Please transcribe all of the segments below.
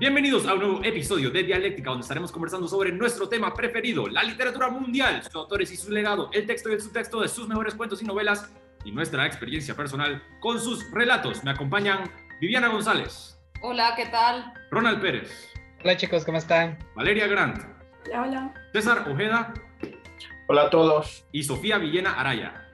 Bienvenidos a un nuevo episodio de Dialéctica, donde estaremos conversando sobre nuestro tema preferido, la literatura mundial, sus autores y su legado, el texto y el subtexto de sus mejores cuentos y novelas y nuestra experiencia personal con sus relatos. Me acompañan Viviana González. Hola, ¿qué tal? Ronald Pérez. Hola chicos, ¿cómo están? Valeria Grant. Hola, hola. César Ojeda. Hola a todos. Y Sofía Villena Araya.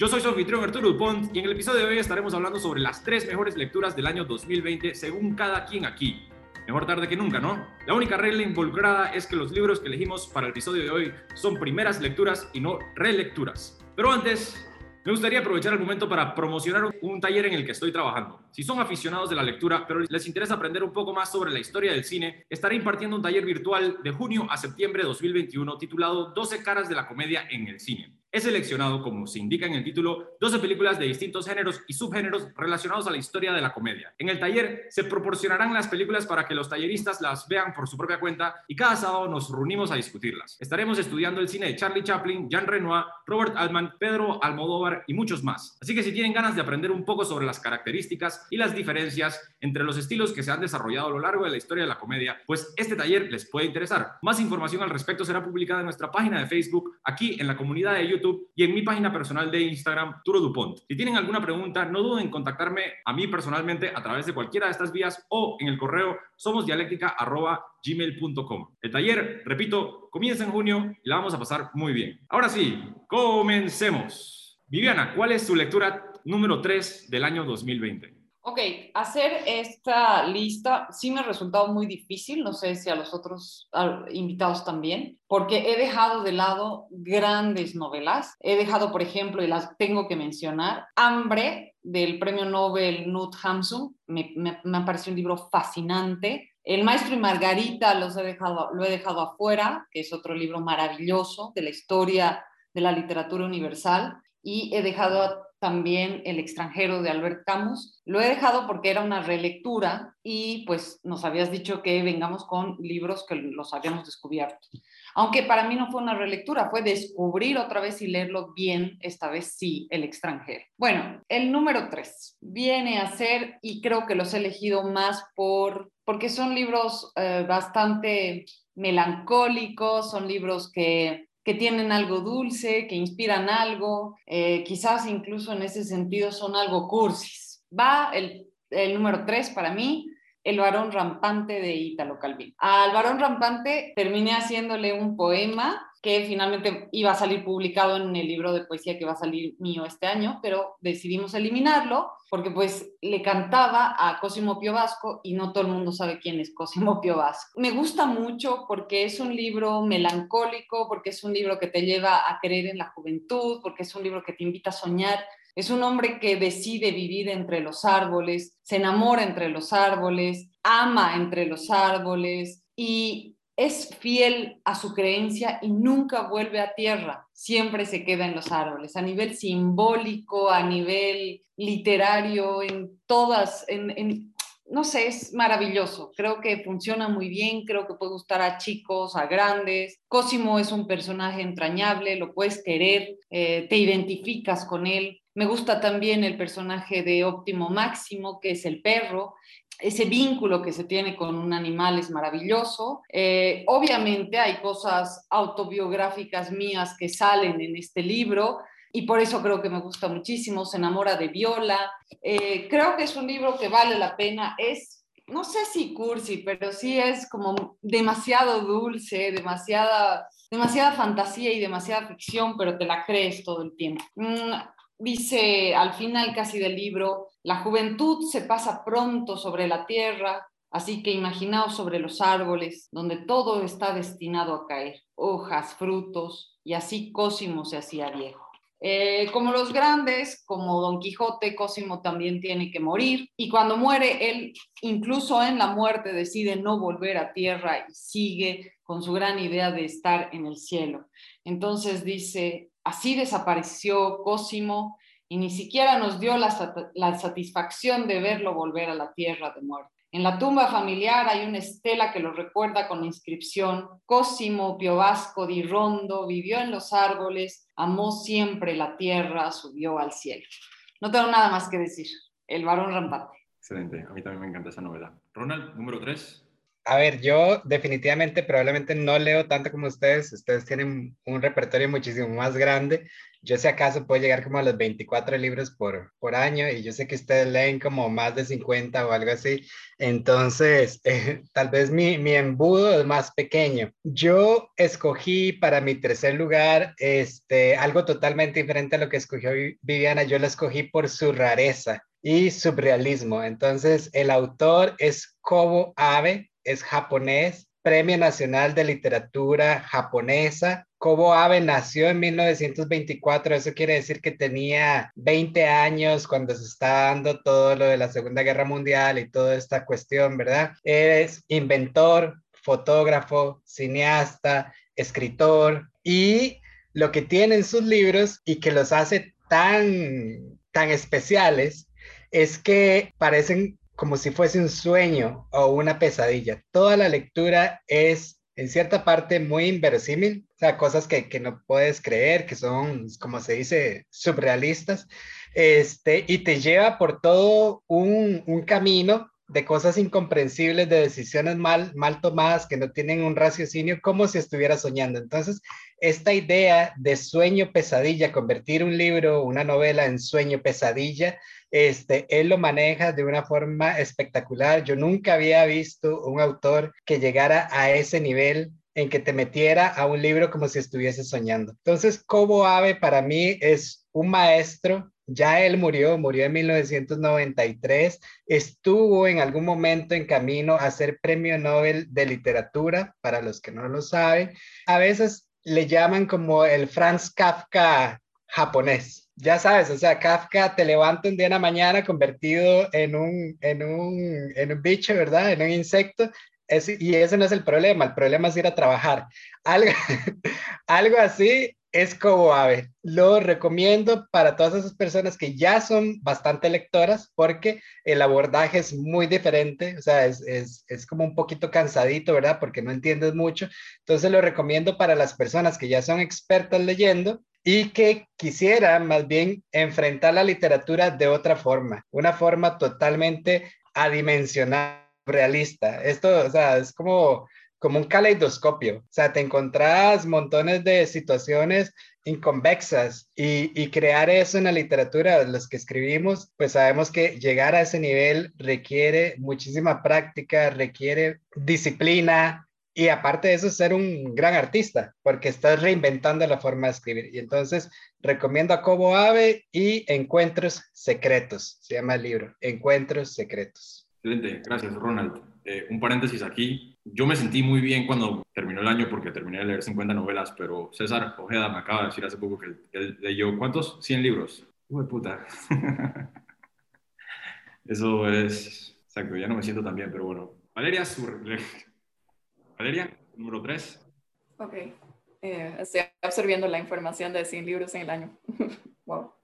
Yo soy su anfitrión Arturo Dupont y en el episodio de hoy estaremos hablando sobre las tres mejores lecturas del año 2020 según cada quien aquí. Mejor tarde que nunca, ¿no? La única regla involucrada es que los libros que elegimos para el episodio de hoy son primeras lecturas y no relecturas. Pero antes, me gustaría aprovechar el momento para promocionar un taller en el que estoy trabajando. Si son aficionados de la lectura, pero les interesa aprender un poco más sobre la historia del cine, estaré impartiendo un taller virtual de junio a septiembre de 2021 titulado 12 caras de la comedia en el cine. He seleccionado, como se indica en el título, 12 películas de distintos géneros y subgéneros relacionados a la historia de la comedia. En el taller se proporcionarán las películas para que los talleristas las vean por su propia cuenta y cada sábado nos reunimos a discutirlas. Estaremos estudiando el cine de Charlie Chaplin, Jean Renoir, Robert Altman, Pedro Almodóvar y muchos más. Así que si tienen ganas de aprender un poco sobre las características y las diferencias entre los estilos que se han desarrollado a lo largo de la historia de la comedia, pues este taller les puede interesar. Más información al respecto será publicada en nuestra página de Facebook, aquí en la comunidad de YouTube y en mi página personal de Instagram, Turo Dupont. Si tienen alguna pregunta, no duden en contactarme a mí personalmente a través de cualquiera de estas vías o en el correo somosdialéctica.gmail.com. El taller, repito, comienza en junio y la vamos a pasar muy bien. Ahora sí, comencemos. Viviana, ¿cuál es su lectura número 3 del año 2020? Ok, hacer esta lista sí me ha resultado muy difícil, no sé si a los otros invitados también, porque he dejado de lado grandes novelas. He dejado, por ejemplo, y las tengo que mencionar, Hambre del premio Nobel Knut Hamsun, me, me, me parecido un libro fascinante. El Maestro y Margarita los he dejado, lo he dejado afuera, que es otro libro maravilloso de la historia de la literatura universal. Y he dejado también El extranjero de Albert Camus. Lo he dejado porque era una relectura y pues nos habías dicho que vengamos con libros que los habíamos descubierto. Aunque para mí no fue una relectura, fue descubrir otra vez y leerlo bien, esta vez sí, El extranjero. Bueno, el número tres viene a ser, y creo que los he elegido más por, porque son libros eh, bastante melancólicos, son libros que que tienen algo dulce, que inspiran algo, eh, quizás incluso en ese sentido son algo cursis. Va el, el número tres para mí, el varón rampante de Ítalo Calvino. Al varón rampante terminé haciéndole un poema que finalmente iba a salir publicado en el libro de poesía que va a salir mío este año, pero decidimos eliminarlo porque pues le cantaba a Cosimo Pio Vasco y no todo el mundo sabe quién es Cosimo Pio Vasco. Me gusta mucho porque es un libro melancólico, porque es un libro que te lleva a creer en la juventud, porque es un libro que te invita a soñar es un hombre que decide vivir entre los árboles, se enamora entre los árboles, ama entre los árboles y es fiel a su creencia y nunca vuelve a tierra, siempre se queda en los árboles, a nivel simbólico, a nivel literario, en todas, en, no sé, es maravilloso. Creo que funciona muy bien, creo que puede gustar a chicos, a grandes. Cosimo es un personaje entrañable, lo puedes querer, eh, te identificas con él. Me gusta también el personaje de Óptimo Máximo, que es el perro. Ese vínculo que se tiene con un animal es maravilloso. Eh, obviamente hay cosas autobiográficas mías que salen en este libro y por eso creo que me gusta muchísimo. Se enamora de Viola. Eh, creo que es un libro que vale la pena. Es, no sé si cursi, pero sí es como demasiado dulce, demasiada, demasiada fantasía y demasiada ficción, pero te la crees todo el tiempo. Mm, dice al final casi del libro, la juventud se pasa pronto sobre la tierra, así que imaginaos sobre los árboles, donde todo está destinado a caer, hojas, frutos, y así Cosimo se hacía viejo. Eh, como los grandes, como Don Quijote, Cosimo también tiene que morir y cuando muere, él incluso en la muerte decide no volver a tierra y sigue con su gran idea de estar en el cielo. Entonces dice, Así desapareció Cosimo y ni siquiera nos dio la, satisfacción de verlo volver a la tierra de muerte. En la tumba familiar hay una estela que lo recuerda con inscripción Cosimo Piovasco di Rondo vivió en los árboles, amó siempre la tierra, subió al cielo. No tengo nada más que decir. El varón rampante. Excelente, a mí también me encanta esa novela. Ronald, número 3. A ver, yo definitivamente probablemente no leo tanto como ustedes. Ustedes tienen un repertorio muchísimo más grande. Yo sé acaso puedo llegar como a los 24 libros por, por año y yo sé que ustedes leen como más de 50 o algo así. Entonces, eh, tal vez mi, mi embudo es más pequeño. Yo escogí para mi tercer lugar este, algo totalmente diferente a lo que escogió Viviana. Yo lo escogí por su rareza y surrealismo. Entonces, el autor es Kobo Abe es japonés, Premio Nacional de Literatura Japonesa. Kobo Abe nació en 1924, eso quiere decir que tenía 20 años cuando se está dando todo lo de la Segunda Guerra Mundial y toda esta cuestión, ¿verdad? Es inventor, fotógrafo, cineasta, escritor y lo que tiene en sus libros y que los hace tan, tan especiales es que parecen como si fuese un sueño o una pesadilla. Toda la lectura es en cierta parte muy inverosímil, o sea, cosas que, que, no puedes creer, que son, como se dice, surrealistas, este, y te lleva por todo un, un camino de cosas incomprensibles, de decisiones mal, mal tomadas que no tienen un raciocinio, como si estuviera soñando. Entonces, esta idea de sueño pesadilla, convertir un libro, una novela en sueño pesadilla, este, él lo maneja de una forma espectacular. Yo nunca había visto un autor que llegara a ese nivel en que te metiera a un libro como si estuviese soñando. Entonces, Cobo Ave para mí es un maestro ya él murió, murió en 1993, estuvo en algún momento en camino a ser premio Nobel de literatura, para los que no lo saben. A veces le llaman como el Franz Kafka japonés. Ya sabes, o sea, Kafka te levanta un día en la mañana convertido en un, en un, en un bicho, ¿verdad? En un insecto. y ese no es el problema, el problema es ir a trabajar. Algo, algo así es como ave. Lo recomiendo para todas esas personas que ya son bastante lectoras porque el abordaje es muy diferente, o sea, es, es, es, como un poquito cansadito, ¿verdad? Porque no entiendes mucho. Entonces lo recomiendo para las personas que ya son expertas leyendo y que quisieran más bien enfrentar la literatura de otra forma, una forma totalmente adimensional, realista. Esto, o sea, es como como un caleidoscopio. O sea, te encontrás montones de situaciones inconvexas y, y, crear eso en la literatura, los que escribimos, pues sabemos que llegar a ese nivel requiere muchísima práctica, requiere disciplina y aparte de eso ser un gran artista, porque estás reinventando la forma de escribir. Y entonces recomiendo a Cobo Ave y Encuentros Secretos, se llama el libro, Encuentros Secretos. Excelente, gracias Ronald. Eh, un paréntesis aquí. Yo me sentí muy bien cuando terminó el año porque terminé de leer 50 novelas, pero César Ojeda me acaba de decir hace poco que él, leyó, ¿cuántos? 100 libros. Uy, puta. Eso es, exacto, ya no me siento tan bien, pero bueno. Valeria, Valeria, número 3. Ok, eh, estoy absorbiendo la información de 100 libros en el año. wow.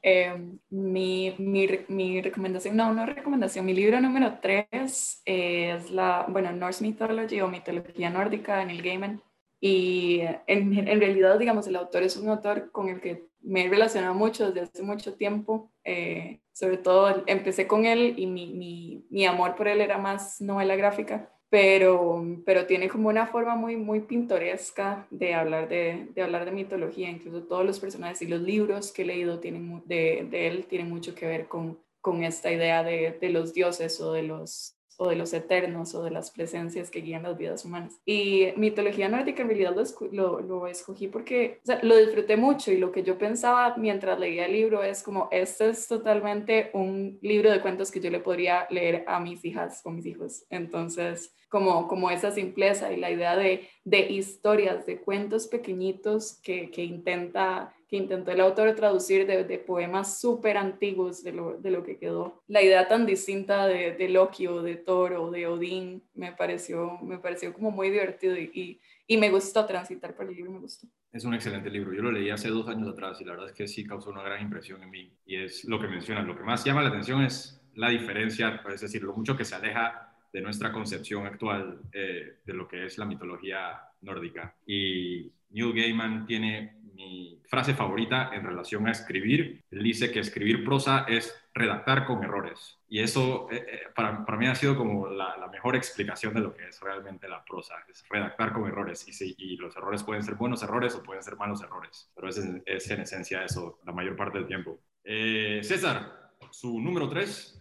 Em, mi, mi, mi, recomendación, no, no recomendación, mi libro número tres es la, bueno, Norse Mythology o mitología nórdica en el Gaiman. Y en, en, realidad, digamos, el autor es un autor con el que me he relacionado mucho desde hace mucho tiempo. Eh, sobre todo empecé con él y mi, mi, mi amor por él era más novela gráfica pero, pero tiene como una forma muy, muy pintoresca de hablar de, de, hablar de mitología, incluso todos los personajes y los libros que he leído tienen, de, de él tienen mucho que ver con, con esta idea de, de los dioses o de los, o de los eternos o de las presencias que guían las vidas humanas. Y mitología nórdica en realidad lo, lo, escogí porque o sea, lo disfruté mucho y lo que yo pensaba mientras leía el libro es como, este es totalmente un libro de cuentos que yo le podría leer a mis hijas o mis hijos. Entonces, como, como esa simpleza y la idea de, de historias, de cuentos pequeñitos que, que intenta que intentó el autor traducir de, de poemas súper antiguos de lo, de lo, que quedó. La idea tan distinta de, de, Loki o de Thor o de Odín me pareció, me pareció como muy divertido y, y, me gustó transitar por el libro, me gustó. Es un excelente libro. Yo lo leí hace dos años atrás y la verdad es que sí causó una gran impresión en mí. Y es lo que mencionas. Lo que más llama la atención es la diferencia, es decir, lo mucho que se aleja de nuestra concepción actual eh, de lo que es la mitología nórdica. Y Neil Gaiman tiene mi frase favorita en relación a escribir. Él dice que escribir prosa es redactar con errores. Y eso eh, eh, para, para, mí ha sido como la, mejor explicación de lo que es realmente la prosa, es redactar con errores. Y, sí, y los errores pueden ser buenos errores o pueden ser malos errores, pero es, es en esencia eso la mayor parte del tiempo. Eh, César, su número tres.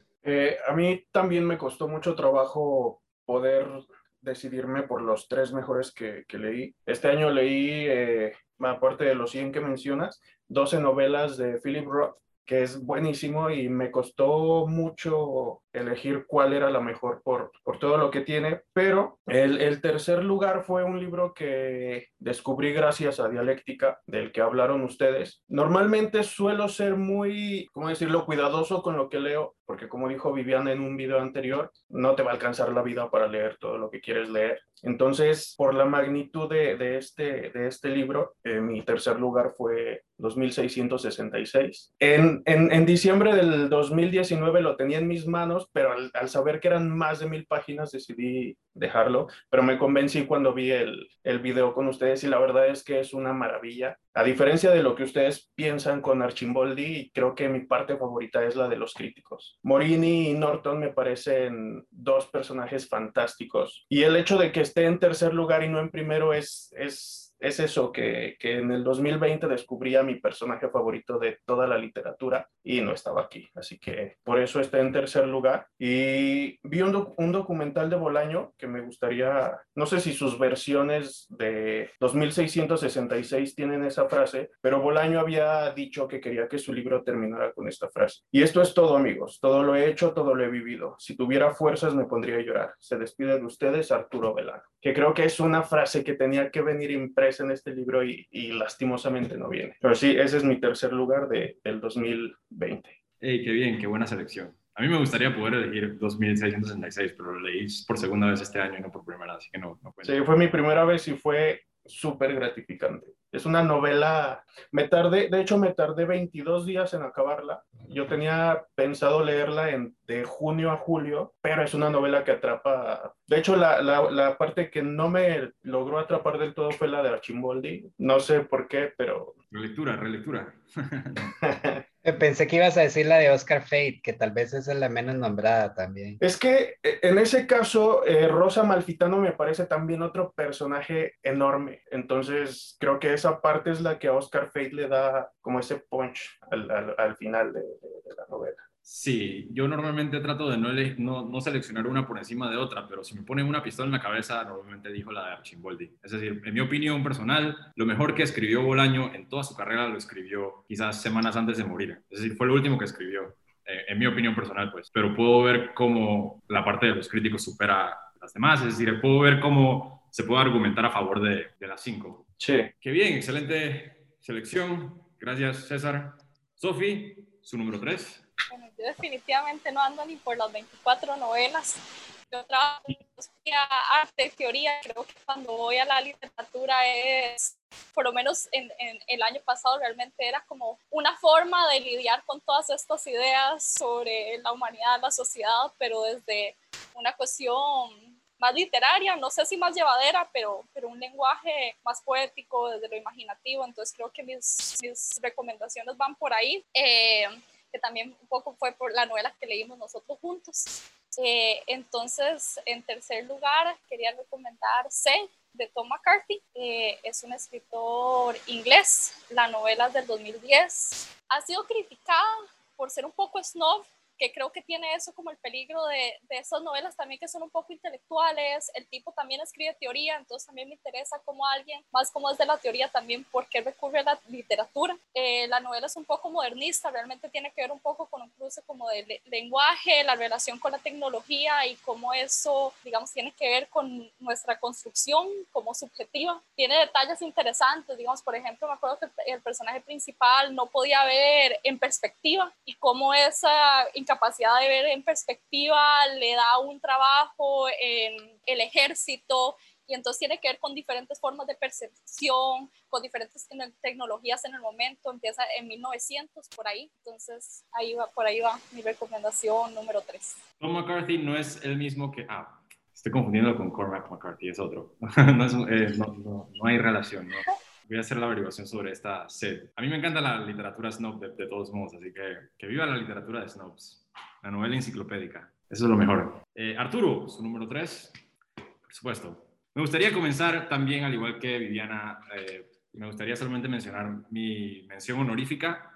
A mí también me costó mucho trabajo poder decidirme por los tres mejores que, leí. Este año leí, eh, aparte de los 100 que mencionas, 12 novelas de Philip Roth que es buenísimo y me costó mucho elegir cuál era la mejor por, por todo lo que tiene, pero el, el, tercer lugar fue un libro que descubrí gracias a Dialéctica, del que hablaron ustedes. Normalmente suelo ser muy, ¿cómo decirlo?, cuidadoso con lo que leo, porque como dijo Viviana en un video anterior, no te va a alcanzar la vida para leer todo lo que quieres leer. Entonces, por la magnitud de, de este, de este libro, eh, mi tercer lugar fue 2666. En, en, en, diciembre del 2019 lo tenía en mis manos, pero al, saber que eran más de mil páginas decidí dejarlo, pero me convencí cuando vi el, el video con ustedes y la verdad es que es una maravilla. A diferencia de lo que ustedes piensan con Archimboldi, creo que mi parte favorita es la de los críticos. Morini y Norton me parecen dos personajes fantásticos y el hecho de que esté en tercer lugar y no en primero es es eso, que, que, en el 2020 descubrí a mi personaje favorito de toda la literatura y no estaba aquí. Así que por eso está en tercer lugar. Y vi un, un, documental de Bolaño que me gustaría, no sé si sus versiones de 2666 tienen esa frase, pero Bolaño había dicho que quería que su libro terminara con esta frase. Y esto es todo, amigos. Todo lo he hecho, todo lo he vivido. Si tuviera fuerzas me pondría a llorar. Se despide de ustedes Arturo Velano. Que creo que es una frase que tenía que venir impresa en este libro y, y, lastimosamente no viene. Pero sí, ese es mi tercer lugar de, del 2020. ¡Ey, qué bien! ¡Qué buena selección! A mí me gustaría poder elegir 2666, pero lo leí por segunda vez este año y no por primera, así que no, no Sí, fue mi primera vez y fue súper gratificante. Es una novela, me tardé, de hecho me tardé 22 días en acabarla. Yo tenía pensado leerla en, de junio a julio, pero es una novela que atrapa. De hecho, la, la, la parte que no me logró atrapar del todo fue la de Archimboldi. No sé por qué, pero... Relectura, relectura. Pensé que ibas a decir la de Oscar Fate, que tal vez es la menos nombrada también. Es que en ese caso, eh, Rosa Malfitano me parece también otro personaje enorme. Entonces, creo que esa parte es la que a Oscar Fate le da como ese punch al, al, al final de la novela. Sí, yo normalmente trato de no, no, no, seleccionar una por encima de otra, pero si me ponen una pistola en la cabeza, normalmente dijo la de Archimboldi. Es decir, en mi opinión personal, lo mejor que escribió Bolaño en toda su carrera lo escribió quizás semanas antes de morir. Es decir, fue lo último que escribió, eh, en mi opinión personal, pues. Pero puedo ver cómo la parte de los críticos supera a las demás, es decir, puedo ver cómo se puede argumentar a favor de, de las cinco. Sí. Qué bien, excelente selección. Gracias, César. Sofi, su número tres. Yo definitivamente no ando ni por las 24 novelas. Yo trabajo en arte, teoría. Creo que cuando voy a la literatura es, por lo menos en, en, el año pasado, realmente era como una forma de lidiar con todas estas ideas sobre la humanidad, la sociedad, pero desde una cuestión más literaria, no sé si más llevadera, pero, pero un lenguaje más poético, desde lo imaginativo. Entonces creo que mis, mis recomendaciones van por ahí. Eh, que también un poco fue por la novela que leímos nosotros juntos. Eh, entonces, en tercer lugar, quería recomendar C de Tom McCarthy. Eh, es un escritor inglés. La novela del 2010. Ha sido criticada por ser un poco snob que creo que tiene eso como el peligro de, de esas novelas también que son un poco intelectuales, el tipo también escribe teoría, entonces también me interesa como alguien, más como es de la teoría también, por qué recurre a la literatura. Eh, la novela es un poco modernista, realmente tiene que ver un poco con un cruce como de le lenguaje, la relación con la tecnología y cómo eso, digamos, tiene que ver con nuestra construcción como subjetiva. Tiene detalles interesantes, digamos, por ejemplo, me acuerdo que el personaje principal no podía ver en perspectiva y cómo esa de ver en perspectiva le da un trabajo en el ejército y entonces tiene que ver con diferentes formas de percepción, con diferentes tecnologías en el momento, empieza en 1900 por ahí, entonces ahí va, por ahí va mi recomendación número 3. Tom McCarthy no es el mismo que, ah, estoy confundiendo con Cormac McCarthy, es otro, no, es, eh, no, no, no, hay relación, ¿no? voy a hacer la averiguación sobre esta sed. A mí me encanta la literatura snob de, todos modos, así que que viva la literatura de snobs, la novela enciclopédica. Eso es lo mejor. Eh, Arturo, su número 3, por supuesto. Me gustaría comenzar también, al igual que Viviana, eh, me gustaría solamente mencionar mi mención honorífica.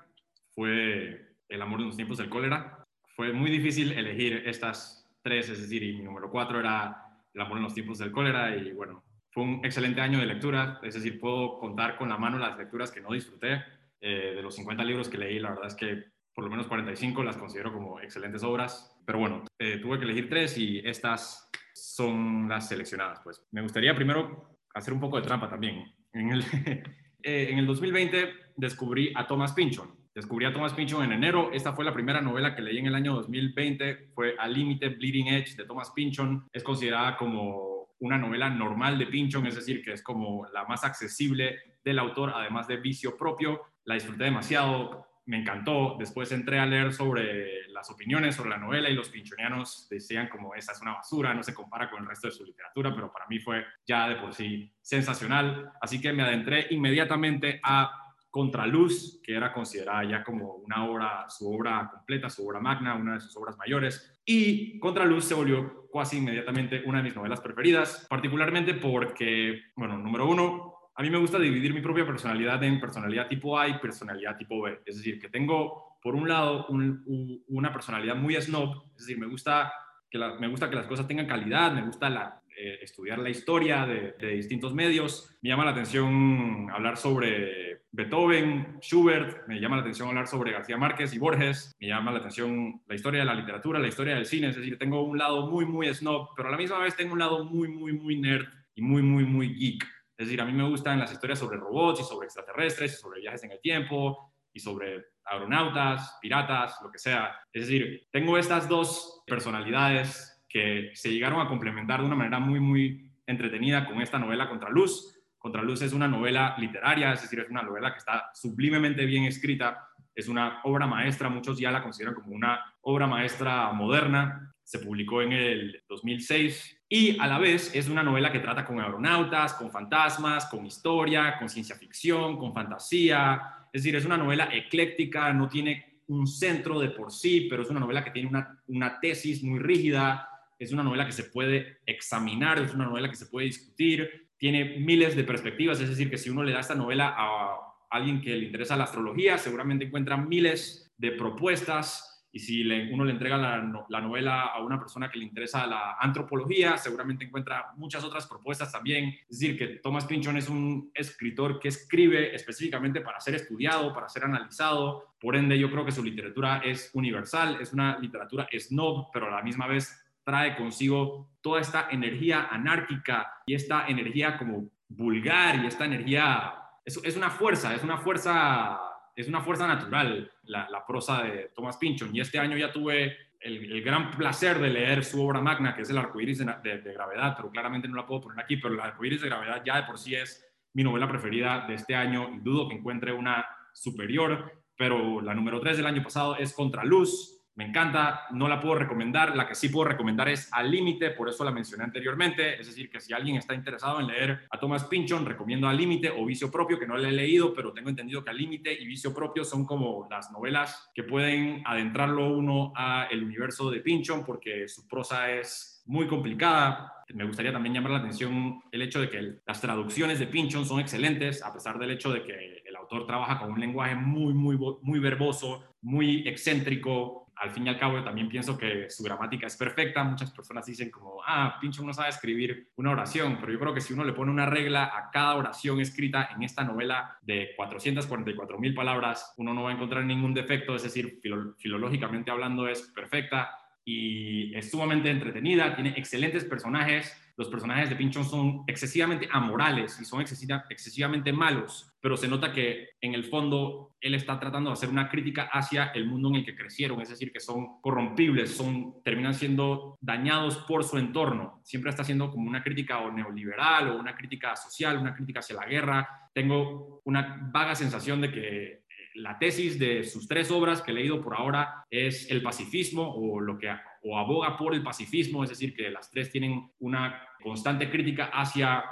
Fue El amor en los tiempos del cólera. Fue muy difícil elegir estas tres, es decir, y mi número 4 era El amor en los tiempos del cólera y bueno, fue un excelente año de lectura, es decir, puedo contar con la mano las lecturas que no disfruté. Eh, de los 50 libros que leí, la verdad es que por lo menos 45 las considero como excelentes obras. Pero bueno, eh, tuve que elegir tres y estas son las seleccionadas. Pues me gustaría primero hacer un poco de trampa también. En el, eh, en el 2020 descubrí a Thomas Pynchon. Descubrí a Thomas Pynchon en enero. Esta fue la primera novela que leí en el año 2020. Fue A Límite Bleeding Edge de Thomas Pynchon. Es considerada como una novela normal de Pinchon, es decir, que es como la más accesible del autor, además de vicio propio. La disfruté demasiado, me encantó. Después entré a leer sobre las opiniones sobre la novela y los pinchonianos decían como esa es una basura, no se compara con el resto de su literatura, pero para mí fue ya de por sí sensacional. Así que me adentré inmediatamente a Contraluz, que era considerada ya como una obra, su obra completa, su obra magna, una de sus obras mayores. Y Contraluz se volvió casi inmediatamente una de mis novelas preferidas, particularmente porque, bueno, número uno, a mí me gusta dividir mi propia personalidad en personalidad tipo A y personalidad tipo B. Es decir, que tengo, por un lado, una personalidad muy snob, es decir, me gusta que, las cosas tengan calidad, me gusta la, eh, estudiar la historia de, distintos medios. Me llama la atención hablar sobre Beethoven, Schubert, me llama la atención hablar sobre García Márquez y Borges, me llama la atención la historia de la literatura, la historia del cine, es decir, tengo un lado muy, muy snob, pero a la misma vez tengo un lado muy, muy, muy nerd y muy, muy, muy geek. Es decir, a mí me gustan las historias sobre robots y sobre extraterrestres y sobre viajes en el tiempo y sobre aeronautas, piratas, lo que sea. Es decir, tengo estas dos personalidades que se llegaron a complementar de una manera muy, muy entretenida con esta novela Contraluz. Contraluz es una novela literaria, es decir, es una novela que está sublimemente bien escrita, es una obra maestra, muchos ya la consideran como una obra maestra moderna, se publicó en el 2006 y a la vez es una novela que trata con aeronautas, con fantasmas, con historia, con ciencia ficción, con fantasía, es decir, es una novela ecléctica, no tiene un centro de por sí, pero es una novela que tiene una, una tesis muy rígida, es una novela que se puede examinar, es una novela que se puede discutir, tiene miles de perspectivas, es decir, que si uno le da esta novela a alguien que le interesa la astrología, seguramente encuentra miles de propuestas y si uno le entrega la, novela a una persona que le interesa la antropología, seguramente encuentra muchas otras propuestas también. Es decir, que Thomas Pynchon es un escritor que escribe específicamente para ser estudiado, para ser analizado. Por ende, yo creo que su literatura es universal, es una literatura snob, pero a la misma vez trae consigo toda esta energía anárquica y esta energía como vulgar y esta energía, es, es una fuerza, es una fuerza, es una fuerza natural la, la prosa de Thomas Pynchon. Y este año ya tuve el, gran placer de leer su obra magna, que es El arcoíris de, de, gravedad, pero claramente no la puedo poner aquí, pero El arcoíris de gravedad ya de por sí es mi novela preferida de este año dudo que encuentre una superior, pero la número 3 del año pasado es Contraluz, me encanta, no la puedo recomendar, la que sí puedo recomendar es Al Límite, por eso la mencioné anteriormente, es decir, que si alguien está interesado en leer a Thomas Pynchon, recomiendo Al Límite o Vicio Propio, que no le he leído, pero tengo entendido que Al Límite y Vicio Propio son como las novelas que pueden adentrarlo uno a el universo de Pynchon, porque su prosa es muy complicada. Me gustaría también llamar la atención el hecho de que las traducciones de Pynchon son excelentes, a pesar del hecho de que el autor trabaja con un lenguaje muy, muy, muy verboso, muy excéntrico, al fin y al cabo también pienso que su gramática es perfecta. Muchas personas dicen como, ah, Pincho no sabe escribir una oración, pero yo creo que si uno le pone una regla a cada oración escrita en esta novela de 444 mil palabras, uno no va a encontrar ningún defecto, es decir, filológicamente hablando es perfecta y es sumamente entretenida, tiene excelentes personajes, los personajes de Pinchon son excesivamente amorales y son excesivamente malos, pero se nota que en el fondo él está tratando de hacer una crítica hacia el mundo en el que crecieron, es decir, que son corrompibles, son, terminan siendo dañados por su entorno. Siempre está haciendo como una crítica o neoliberal o una crítica social, una crítica hacia la guerra. Tengo una vaga sensación de que la tesis de sus tres obras que he leído por ahora es el pacifismo o lo que o aboga por el pacifismo, es decir, que las tres tienen una constante crítica hacia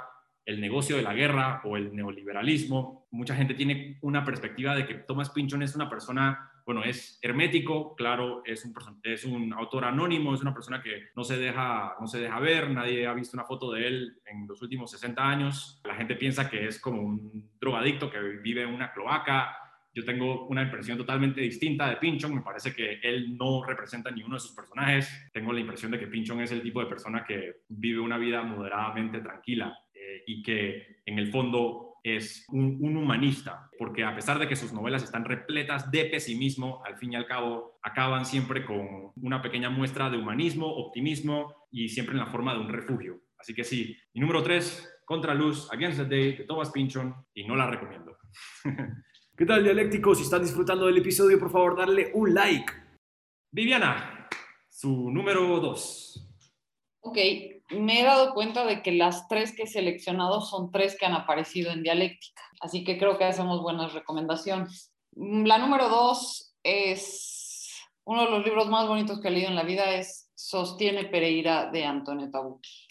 el negocio de la guerra o el neoliberalismo. Mucha gente tiene una perspectiva de que Thomas Pynchon es una persona, bueno, es hermético, claro, es un, es un autor anónimo, es una persona que no se, deja, no se deja ver, nadie ha visto una foto de él en los últimos 60 años. La gente piensa que es como un drogadicto que vive en una cloaca, yo tengo una impresión totalmente distinta de Pinchon. Me parece que él no representa ni uno de sus personajes. Tengo la impresión de que Pinchon es el tipo de persona que vive una vida moderadamente tranquila eh, y que en el fondo es un, un, humanista, porque a pesar de que sus novelas están repletas de pesimismo, al fin y al cabo acaban siempre con una pequeña muestra de humanismo, optimismo y siempre en la forma de un refugio. Así que sí, mi número 3, Contra Luz, Against the Day, de Thomas Pinchon, y no la recomiendo. ¿Qué tal, dialécticos? Si están disfrutando del episodio, por favor, darle un like. Viviana, su número dos. Ok, me he dado cuenta de que las tres que he seleccionado son tres que han aparecido en dialéctica, así que creo que hacemos buenas recomendaciones. La número dos es uno de los libros más bonitos que he leído en la vida, es Sostiene Pereira de Antonio Tabucchi.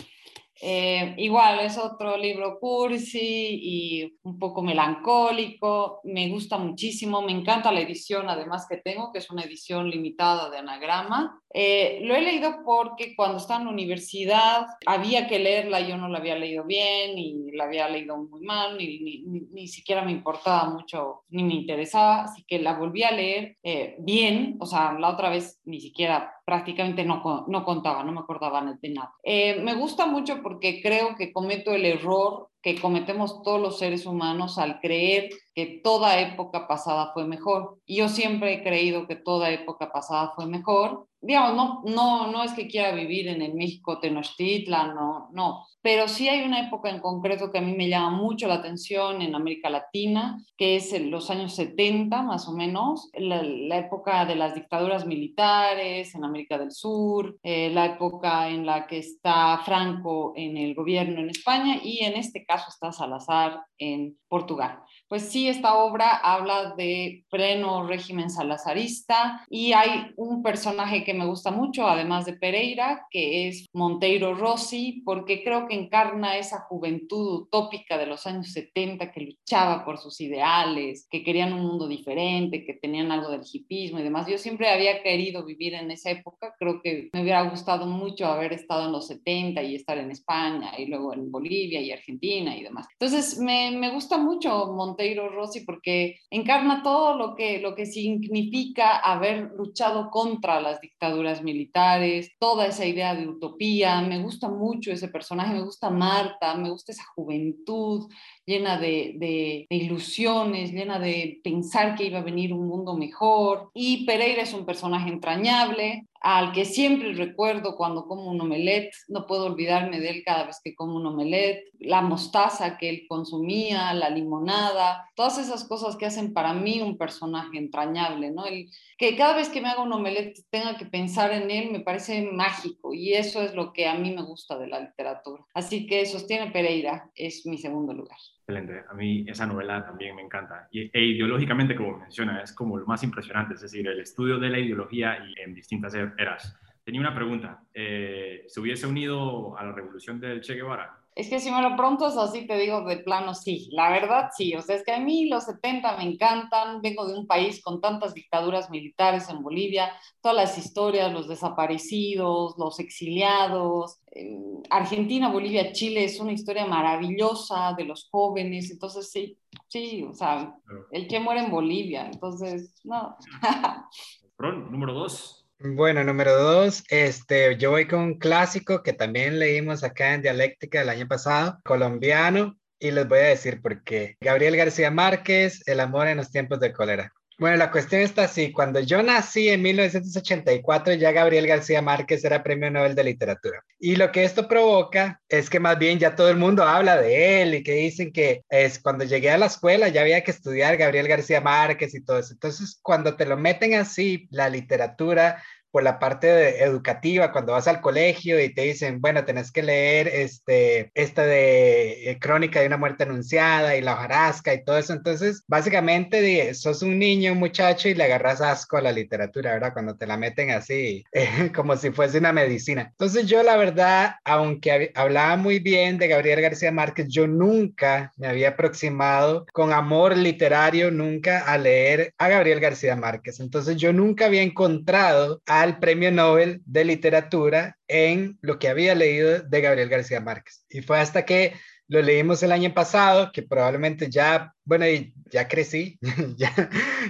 Eh, igual es otro libro cursi y un poco melancólico, me gusta muchísimo, me encanta la edición además que tengo, que es una edición limitada de anagrama. Eh, lo he leído porque cuando estaba en la universidad había que leerla, yo no la había leído bien y la había leído muy mal, ni, ni, ni siquiera me importaba mucho, ni me interesaba, así que la volví a leer eh, bien, o sea, la otra vez ni siquiera prácticamente no, no contaba, no me acordaba de nada. Eh, me gusta mucho porque creo que cometo el error que cometemos todos los seres humanos al creer que toda época pasada fue mejor. Y yo siempre he creído que toda época pasada fue mejor. Digamos, no, no, no es que quiera vivir en el México Tenochtitlan, no, no. Pero sí hay una época en concreto que a mí me llama mucho la atención en América Latina, que es en los años 70 más o menos, la, la época de las dictaduras militares en América del Sur, eh, la época en la que está Franco en el gobierno en España y en este caso está Salazar en Portugal. Pues sí, esta obra habla de pleno régimen salazarista y hay un personaje que me gusta mucho, además de Pereira, que es Monteiro Rossi, porque creo que encarna esa juventud utópica de los años 70 que luchaba por sus ideales, que querían un mundo diferente, que tenían algo del hipismo y demás. Yo siempre había querido vivir en esa época, creo que me hubiera gustado mucho haber estado en los 70 y estar en España y luego en Bolivia y Argentina y demás. Entonces, me, me gusta mucho Monteiro Rossi porque encarna todo lo que, lo que significa haber luchado contra las dictaduras militares, toda esa idea de utopía. Me gusta mucho ese personaje, me gusta Marta, me gusta esa juventud llena de, ilusiones, llena de pensar que iba a venir un mundo mejor. Y Pereira es un personaje entrañable, al que siempre recuerdo cuando como un omelette, no puedo olvidarme de él cada vez que como un omelette, la mostaza que él consumía, la limonada, todas esas cosas que hacen para mí un personaje entrañable, ¿no? El, que cada vez que me hago un omelette tenga que pensar en él me parece mágico y eso es lo que a mí me gusta de la literatura. Así que Sostiene Pereira es mi segundo lugar. Excelente. A mí esa novela también me encanta. Y, e ideológicamente, como menciona, es como lo más impresionante, es decir, el estudio de la ideología y en distintas eras. Tenía una pregunta. Eh, ¿Se hubiese unido a la revolución del Che Guevara? Es que si me lo preguntas así, te digo de plano sí. La verdad sí. O sea, es que a mí los 70 me encantan. Vengo de un país con tantas dictaduras militares en Bolivia, todas las historias, los desaparecidos, los exiliados. Eh, Argentina, Bolivia, Chile es una historia maravillosa de los jóvenes. Entonces sí, sí, o sea, el que muere en Bolivia. Entonces, no. Ron, número dos. Bueno, número dos, este, yo voy con un clásico que también leímos acá en Dialéctica el año pasado, colombiano, y les voy a decir por qué. Gabriel García Márquez, El amor en los tiempos de cólera. Bueno, la cuestión está así, cuando yo nací en 1984 ya Gabriel García Márquez era premio Nobel de Literatura. Y lo que esto provoca es que más bien ya todo el mundo habla de él y que dicen que es cuando llegué a la escuela ya había que estudiar Gabriel García Márquez y todo eso. Entonces, cuando te lo meten así, la literatura, por la parte educativa, cuando vas al colegio y te dicen, bueno, tenés que leer este, esta de eh, Crónica de una muerte anunciada y la hojarasca y todo eso. Entonces, básicamente, sos un niño, un muchacho y le agarras asco a la literatura, ¿verdad? Cuando te la meten así, como si fuese una medicina. Entonces, yo la verdad, aunque hablaba muy bien de Gabriel García Márquez, yo nunca me había aproximado con amor literario, nunca a leer a Gabriel García Márquez. Entonces, yo nunca había encontrado al premio Nobel de literatura en lo que había leído de Gabriel García Márquez. Y fue hasta que lo leímos el año pasado, que probablemente ya, bueno, ya crecí, ya,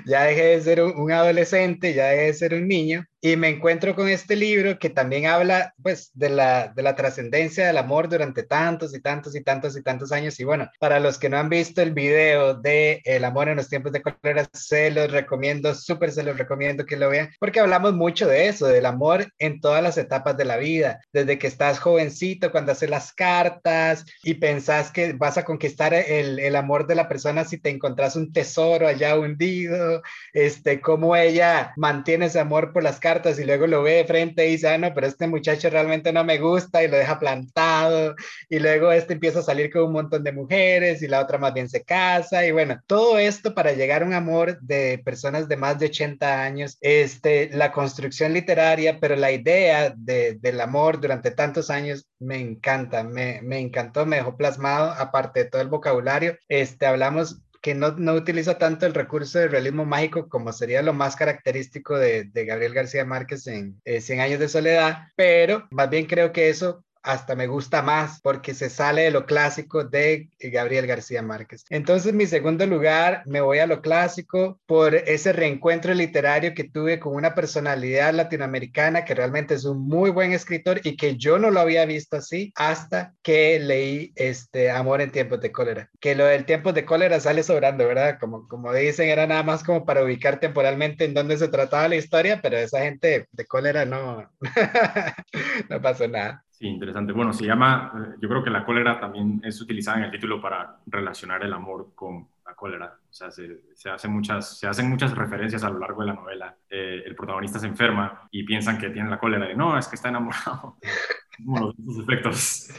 ya dejé de ser un, adolescente, ya dejé de ser un niño, y me encuentro con este libro que también habla, pues, de la, de la trascendencia del amor durante tantos y tantos y tantos y tantos años. Y bueno, para los que no han visto el video de El amor en los tiempos de cólera, se los recomiendo, súper se los recomiendo que lo vean, porque hablamos mucho de eso, del amor en todas las etapas de la vida, desde que estás jovencito, cuando haces las cartas y pensás que vas a conquistar el, el amor de la persona si te encontrás un tesoro allá hundido, este, cómo ella mantiene ese amor por las cartas y luego lo ve de frente y dice, ah, no, pero este muchacho realmente no me gusta y lo deja plantado. Y luego este empieza a salir con un montón de mujeres y la otra más bien se casa. Y bueno, todo esto para llegar a un amor de personas de más de 80 años, este, la construcción literaria, pero la idea de, del amor durante tantos años me encanta, me, me encantó, me dejó plasmado, aparte de todo el vocabulario, este, hablamos que no, no, utiliza tanto el recurso del realismo mágico como sería lo más característico de, de Gabriel García Márquez en eh, Cien años de soledad, pero más bien creo que eso hasta me gusta más porque se sale de lo clásico de Gabriel García Márquez. Entonces, mi segundo lugar, me voy a lo clásico por ese reencuentro literario que tuve con una personalidad latinoamericana que realmente es un muy buen escritor y que yo no lo había visto así hasta que leí este Amor en tiempos de cólera. Que lo del tiempos de cólera sale sobrando, ¿verdad? Como, como dicen, era nada más como para ubicar temporalmente en dónde se trataba la historia, pero esa gente de cólera no, no pasó nada. Sí, interesante. Bueno, se llama, eh, yo creo que la cólera también es utilizada en el título para relacionar el amor con la cólera. O sea, se, se, hace muchas, se hacen muchas referencias a lo largo de la novela. Eh, el protagonista se enferma y piensan que tiene la cólera y no, es que está enamorado. Como los efectos.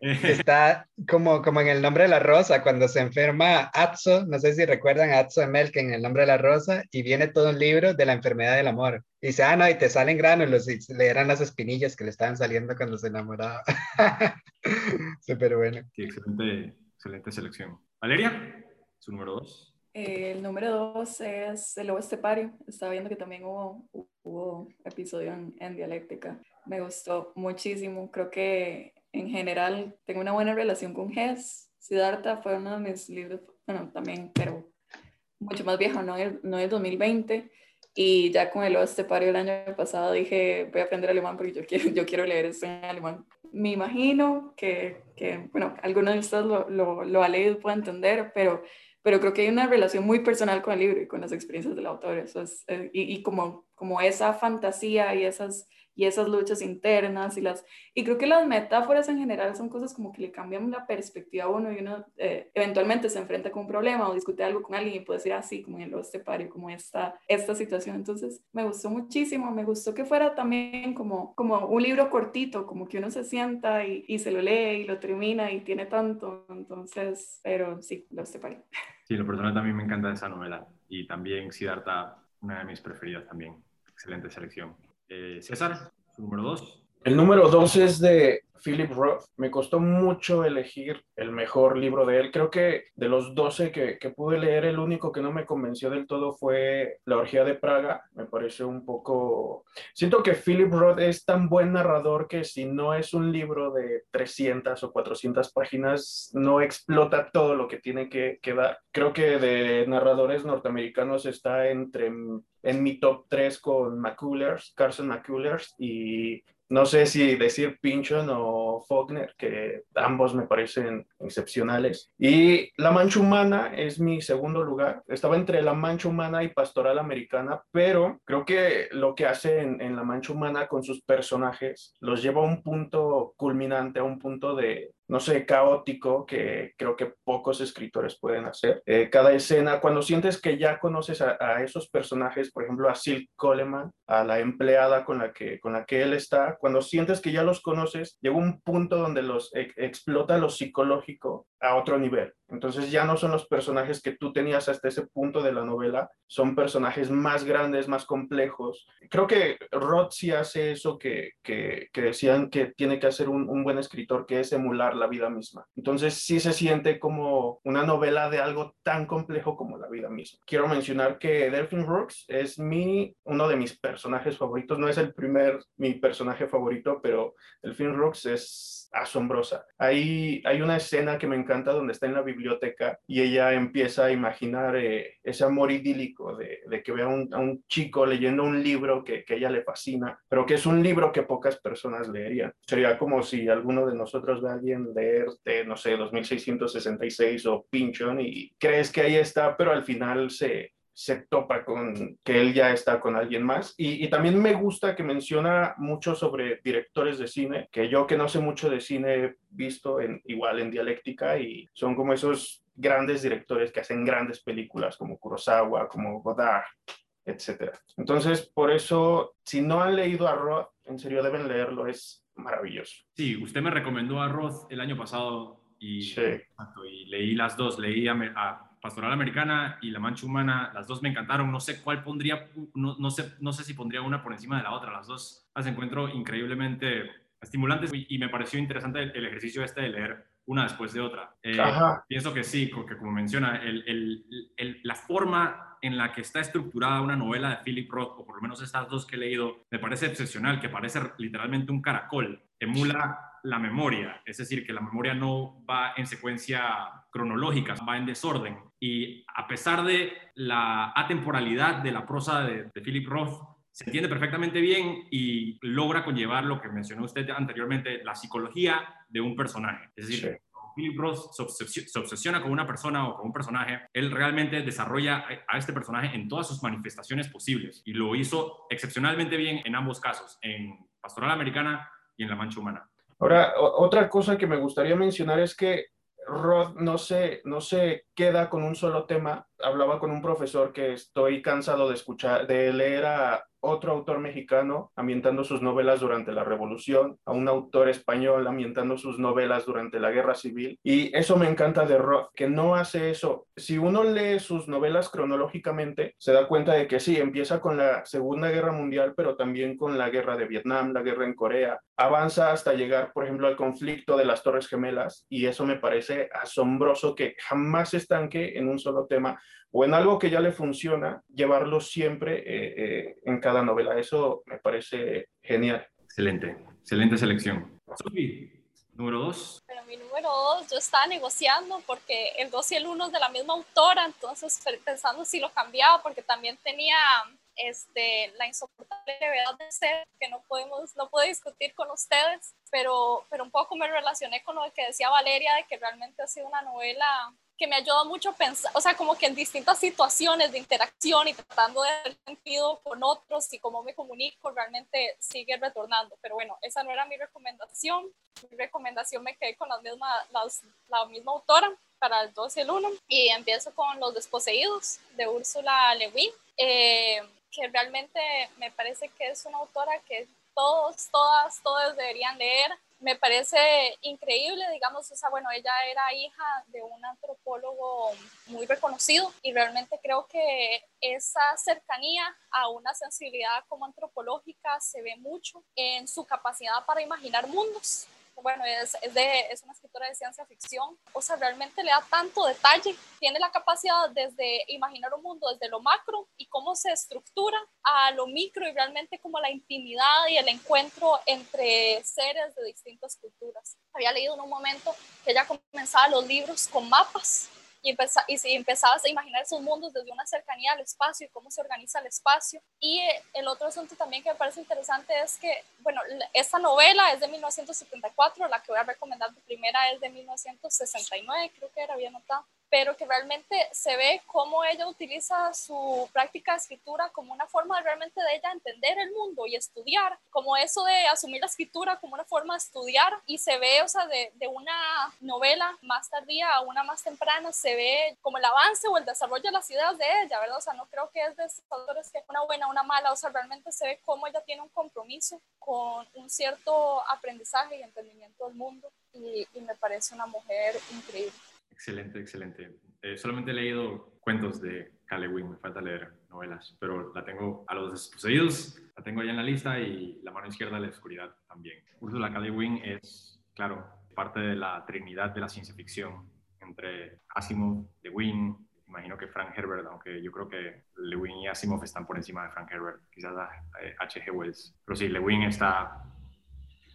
Está como, como en el nombre de la rosa, cuando se enferma Atzo, no sé si recuerdan a Atzo Melk en el nombre de la rosa, y viene todo un libro de la enfermedad del amor. Y dice, ah, no, y te salen granos, y le eran las espinillas que le estaban saliendo cuando se enamoraba. Súper bueno. Sí, excelente, excelente selección. Valeria, su número dos. el número dos es El Lobo Estepario. Estaba viendo que también hubo, hubo episodio en, en dialéctica. Me gustó muchísimo. Creo que en general tengo una buena relación con Hess. Siddhartha fue uno de mis libros, bueno, también, pero mucho más viejo, no es, no es 2020. Y ya con el Estepario el año pasado dije, voy a aprender alemán porque yo quiero, yo quiero leer esto en alemán. Me imagino que, que bueno, alguno de ustedes lo, lo, lo ha leído y puede entender, pero, pero creo que hay una relación muy personal con el libro y con las experiencias del autor. Eso es, eh, y, y como, como esa fantasía y esas y esas luchas internas y las y creo que las metáforas en general son cosas como que le cambian la perspectiva a uno y uno eh, eventualmente se enfrenta con un problema o discute algo con alguien y puede decir así como en el estepario como esta esta situación entonces me gustó muchísimo me gustó que fuera también como como un libro cortito como que uno se sienta y, y se lo lee y lo termina y tiene tanto entonces pero sí lo estepario sí lo personal también me encanta esa novela y también Siddhartha una de mis preferidas también. Excelente selección eh, César, número dos. El número dos es de Philip Roth. Me costó mucho elegir el mejor libro de él. Creo que de los 12 que, que, pude leer, el único que no me convenció del todo fue La Orgía de Praga. Me pareció un poco... Siento que Philip Roth es tan buen narrador que si no es un libro de 300 o 400 páginas, no explota todo lo que tiene que, que dar. Creo que de narradores norteamericanos está entre en mi top 3 con McCullers, Carson McCullers y no sé si decir Pinchon o Faulkner, que ambos me parecen excepcionales. Y La Mancha Humana es mi segundo lugar. Estaba entre La Mancha Humana y Pastoral Americana, pero creo que lo que hace en, en La Mancha Humana con sus personajes los lleva a un punto culminante, a un punto de, no sé, caótico que creo que pocos escritores pueden hacer. Eh, cada escena, cuando sientes que ya conoces a, esos personajes, por ejemplo, a Silk Coleman, a la empleada con la, que, con la que él está, cuando sientes que ya los conoces, llega un punto donde los explota lo psicológico a otro nivel. Entonces ya no son los personajes que tú tenías hasta ese punto de la novela, son personajes más grandes, más complejos. Creo que Roth sí hace eso que, que, decían que tiene que hacer un, un, buen escritor, que es emular la vida misma. Entonces sí se siente como una novela de algo tan complejo como la vida misma. Quiero mencionar que Delphine Brooks es mi, uno de mis personajes favoritos, no es el primer, mi personaje favorito, pero Delphine Brooks es asombrosa. Hay, hay una escena que me encanta donde está en la biblioteca y ella empieza a imaginar eh, ese amor idílico de, que vea a un chico leyendo un libro que, que ella le fascina, pero que es un libro que pocas personas leerían. Sería como si alguno de nosotros ve a alguien leer, de, no sé, 2666 o Pinchon y crees que ahí está, pero al final se, se topa con que él ya está con alguien más. Y, también me gusta que menciona mucho sobre directores de cine, que yo que no sé mucho de cine he visto en, igual en dialéctica y son como esos grandes directores que hacen grandes películas como Kurosawa, como Godard, etc. Entonces, por eso, si no han leído a Roth, en serio deben leerlo, es maravilloso. Sí, usted me recomendó a Roth el año pasado y, y leí las dos, leí a, a Pastoral Americana y La Mancha Humana, las dos me encantaron. No sé cuál pondría, no, no, sé, no sé si pondría una por encima de la otra. Las dos las encuentro increíblemente estimulantes y, me pareció interesante el, ejercicio este de leer una después de otra. Eh, pienso que sí, porque como menciona, el, el, la forma en la que está estructurada una novela de Philip Roth, o por lo menos estas dos que he leído, me parece excepcional, que parece literalmente un caracol. Emula la memoria, es decir, que la memoria no va en secuencia cronológica, va en desorden. Y a pesar de la atemporalidad de la prosa de, Philip Roth, se entiende perfectamente bien y logra conllevar lo que mencionó usted anteriormente, la psicología de un personaje. Es decir, Philip Roth se obsesiona con una persona o con un personaje, él realmente desarrolla a este personaje en todas sus manifestaciones posibles y lo hizo excepcionalmente bien en ambos casos, en Pastoral Americana y en La Mancha Humana. Ahora, otra cosa que me gustaría mencionar es que Roth no se, no se queda con un solo tema. Hablaba con un profesor que estoy cansado de escuchar, de leer a otro autor mexicano ambientando sus novelas durante la Revolución, a un autor español ambientando sus novelas durante la Guerra Civil. Y eso me encanta de Roth, que no hace eso. Si uno lee sus novelas cronológicamente, se da cuenta de que sí, empieza con la Segunda Guerra Mundial, pero también con la Guerra de Vietnam, la guerra en Corea. Avanza hasta llegar, por ejemplo, al conflicto de las Torres Gemelas, y eso me parece asombroso que jamás se estanque en un solo tema o en algo que ya le funciona, llevarlo siempre eh, eh, en novela. Eso me parece genial. Excelente, excelente selección. Sofi, número dos. Pero mi número dos, yo estaba negociando porque el dos y el uno es de la misma autora, entonces pensando si lo cambiaba, porque también tenía este, la insoportable levedad de ser, que no podemos, no puedo discutir con ustedes, pero, pero un poco me relacioné con lo que decía Valeria, de que realmente ha sido una novela que me ayuda mucho a pensar, o sea, como que en distintas situaciones de interacción y tratando de hacer sentido con otros y cómo me comunico, realmente sigue retornando. Pero bueno, esa no era mi recomendación. Mi recomendación me quedé con la misma, la misma autora para el 2 y el 1 y empiezo con Los Desposeídos de Úrsula Le Guin, eh, que realmente me parece que es una autora que todos, todas, todos deberían leer me parece increíble, digamos, o sea, bueno, ella era hija de un antropólogo muy reconocido y realmente creo que esa cercanía a una sensibilidad como antropológica se ve mucho en su capacidad para imaginar mundos bueno, es, de, es una escritora de ciencia ficción, o sea, realmente le da tanto detalle, tiene la capacidad desde imaginar un mundo desde lo macro y cómo se estructura a lo micro y realmente como la intimidad y el encuentro entre seres de distintas culturas. Había leído en un momento que ella comenzaba los libros con mapas y, y si empezabas a imaginar esos mundos desde una cercanía al espacio y cómo se organiza el espacio. Y eh, el otro asunto también que me parece interesante es que, bueno, esta novela es de 1974, la que voy a recomendar de primera es de 1969, creo que era bien notado. Pero que realmente se ve cómo ella utiliza su práctica de escritura como una forma realmente de ella entender el mundo y estudiar, como eso de asumir la escritura como una forma de estudiar y se ve, o sea, de, de una novela más tardía a una más temprana, se ve como el avance o el desarrollo de las ideas de ella, ¿verdad? O sea, no creo que es de esos autores que una buena una mala, o sea, realmente se ve cómo ella tiene un compromiso con un cierto aprendizaje y entendimiento del mundo y me parece una mujer increíble. Excelente, excelente. Eh, solamente he leído cuentos de Cale Wing, me falta leer novelas, pero la tengo a los desposeídos, la tengo ya en la lista y la mano izquierda de la oscuridad también. Ursula K. Le es, claro, parte de la trinidad de la ciencia ficción entre Asimov, Le Guin, imagino que Frank Herbert, aunque yo creo que Le Guin y Asimov están por encima de Frank Herbert, quizás H.G. Eh, Wells, pero sí, Le Guin está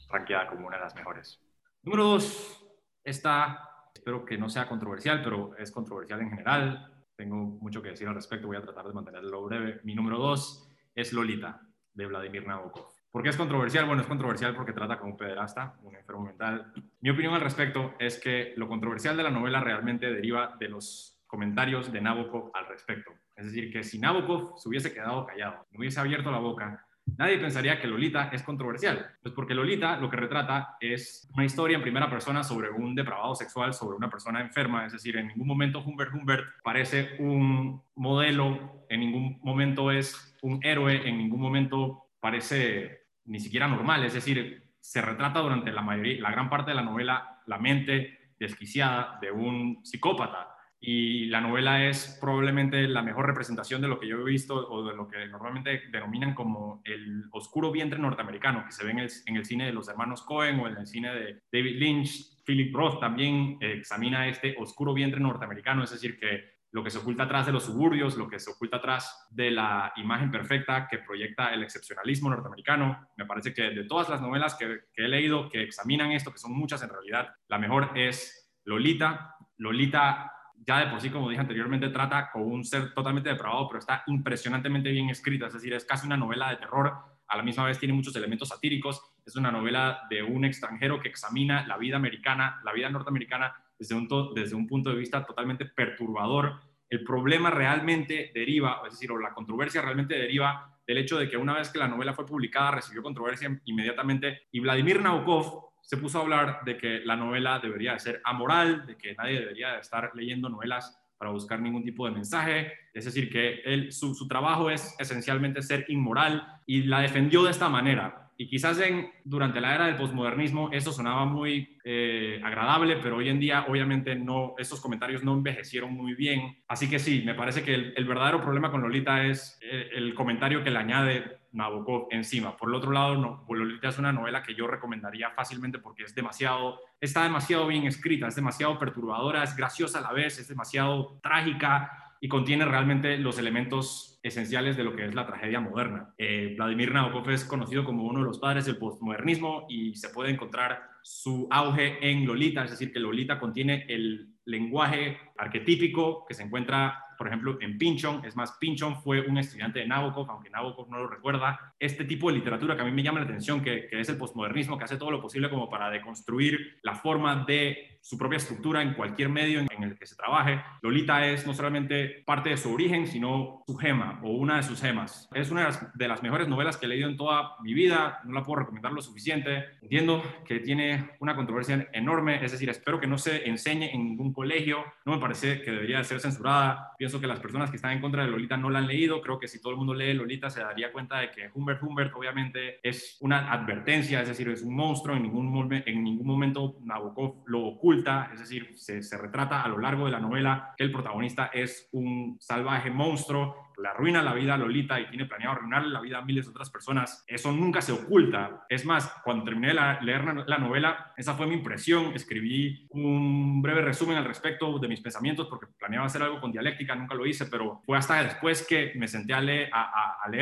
rankeada como una de las mejores. Número dos está Espero que no sea controversial, pero es controversial en general. Tengo mucho que decir al respecto, voy a tratar de mantenerlo breve. Mi número dos es Lolita, de Vladimir Nabokov. ¿Por qué es controversial? Bueno, es controversial porque trata con un pederasta, un enfermo mental. Mi opinión al respecto es que lo controversial de la novela realmente deriva de los comentarios de Nabokov al respecto. Es decir, que si Nabokov se hubiese quedado callado, no hubiese abierto la boca, nadie pensaría que Lolita es controversial. Pues porque Lolita lo que retrata es una historia en primera persona sobre un depravado sexual, sobre una persona enferma. Es decir, en ningún momento Humbert Humbert parece un modelo, en ningún momento es un héroe, en ningún momento parece ni siquiera normal. Es decir, se retrata durante la, mayoría, la gran parte de la novela la mente desquiciada de un psicópata y la novela es probablemente la mejor representación de lo que yo he visto o de lo que normalmente denominan como el oscuro vientre norteamericano que se ve en el, cine de los hermanos Cohen o en el cine de David Lynch. Philip Roth también examina este oscuro vientre norteamericano, es decir, que lo que se oculta atrás de los suburbios, lo que se oculta atrás de la imagen perfecta que proyecta el excepcionalismo norteamericano. Me parece que de todas las novelas que, que he leído que examinan esto, que son muchas en realidad, la mejor es Lolita. Lolita ya de por sí, como dije anteriormente, trata con un ser totalmente depravado, pero está impresionantemente bien escrita, es decir, es casi una novela de terror, a la misma vez tiene muchos elementos satíricos, es una novela de un extranjero que examina la vida americana, la vida norteamericana, desde un, desde un punto de vista totalmente perturbador. El problema realmente deriva, es decir, o la controversia realmente deriva del hecho de que una vez que la novela fue publicada recibió controversia inmediatamente. Y Vladimir Nabokov, se puso a hablar de que la novela debería de ser amoral, de que nadie debería de estar leyendo novelas para buscar ningún tipo de mensaje, es decir, que su, trabajo es esencialmente ser inmoral y la defendió de esta manera. Y quizás en, durante la era del posmodernismo eso sonaba muy eh, agradable, pero hoy en día obviamente no, esos comentarios no envejecieron muy bien. Así que sí, me parece que el, verdadero problema con Lolita es eh, el comentario que le añade Nabokov encima. Por el otro lado, no, Lolita es una novela que yo recomendaría fácilmente porque es demasiado, está demasiado bien escrita, es demasiado perturbadora, es graciosa a la vez, es demasiado trágica y contiene realmente los elementos esenciales de lo que es la tragedia moderna. Eh, Vladimir Nabokov es conocido como uno de los padres del postmodernismo y se puede encontrar su auge en Lolita, es decir, que Lolita contiene el lenguaje arquetípico que se encuentra por ejemplo, en Pinchon. Es más, Pinchon fue un estudiante de Nabokov, aunque Nabokov no lo recuerda. Este tipo de literatura que a mí me llama la atención, que, es el postmodernismo, que hace todo lo posible como para deconstruir la forma de su propia estructura en cualquier medio en, el que se trabaje. Lolita es no solamente parte de su origen, sino su gema o una de sus gemas. Es una de las, mejores novelas que he leído en toda mi vida, no la puedo recomendar lo suficiente. Entiendo que tiene una controversia enorme, es decir, espero que no se enseñe en ningún colegio, no me parece que debería ser censurada. Pienso que las personas que están en contra de Lolita no la han leído, creo que si todo el mundo lee Lolita se daría cuenta de que Humbert Humbert obviamente es una advertencia, es decir, es un monstruo, en ningún, en ningún momento Nabokov lo oculta es decir, se, se, retrata a lo largo de la novela que el protagonista es un salvaje monstruo le arruina la vida a Lolita y tiene planeado arruinarle la vida a miles de otras personas, eso nunca se oculta. Es más, cuando terminé de leer la novela, esa fue mi impresión. Escribí un breve resumen al respecto de mis pensamientos porque planeaba hacer algo con dialéctica, nunca lo hice, pero fue hasta después que me senté a leer,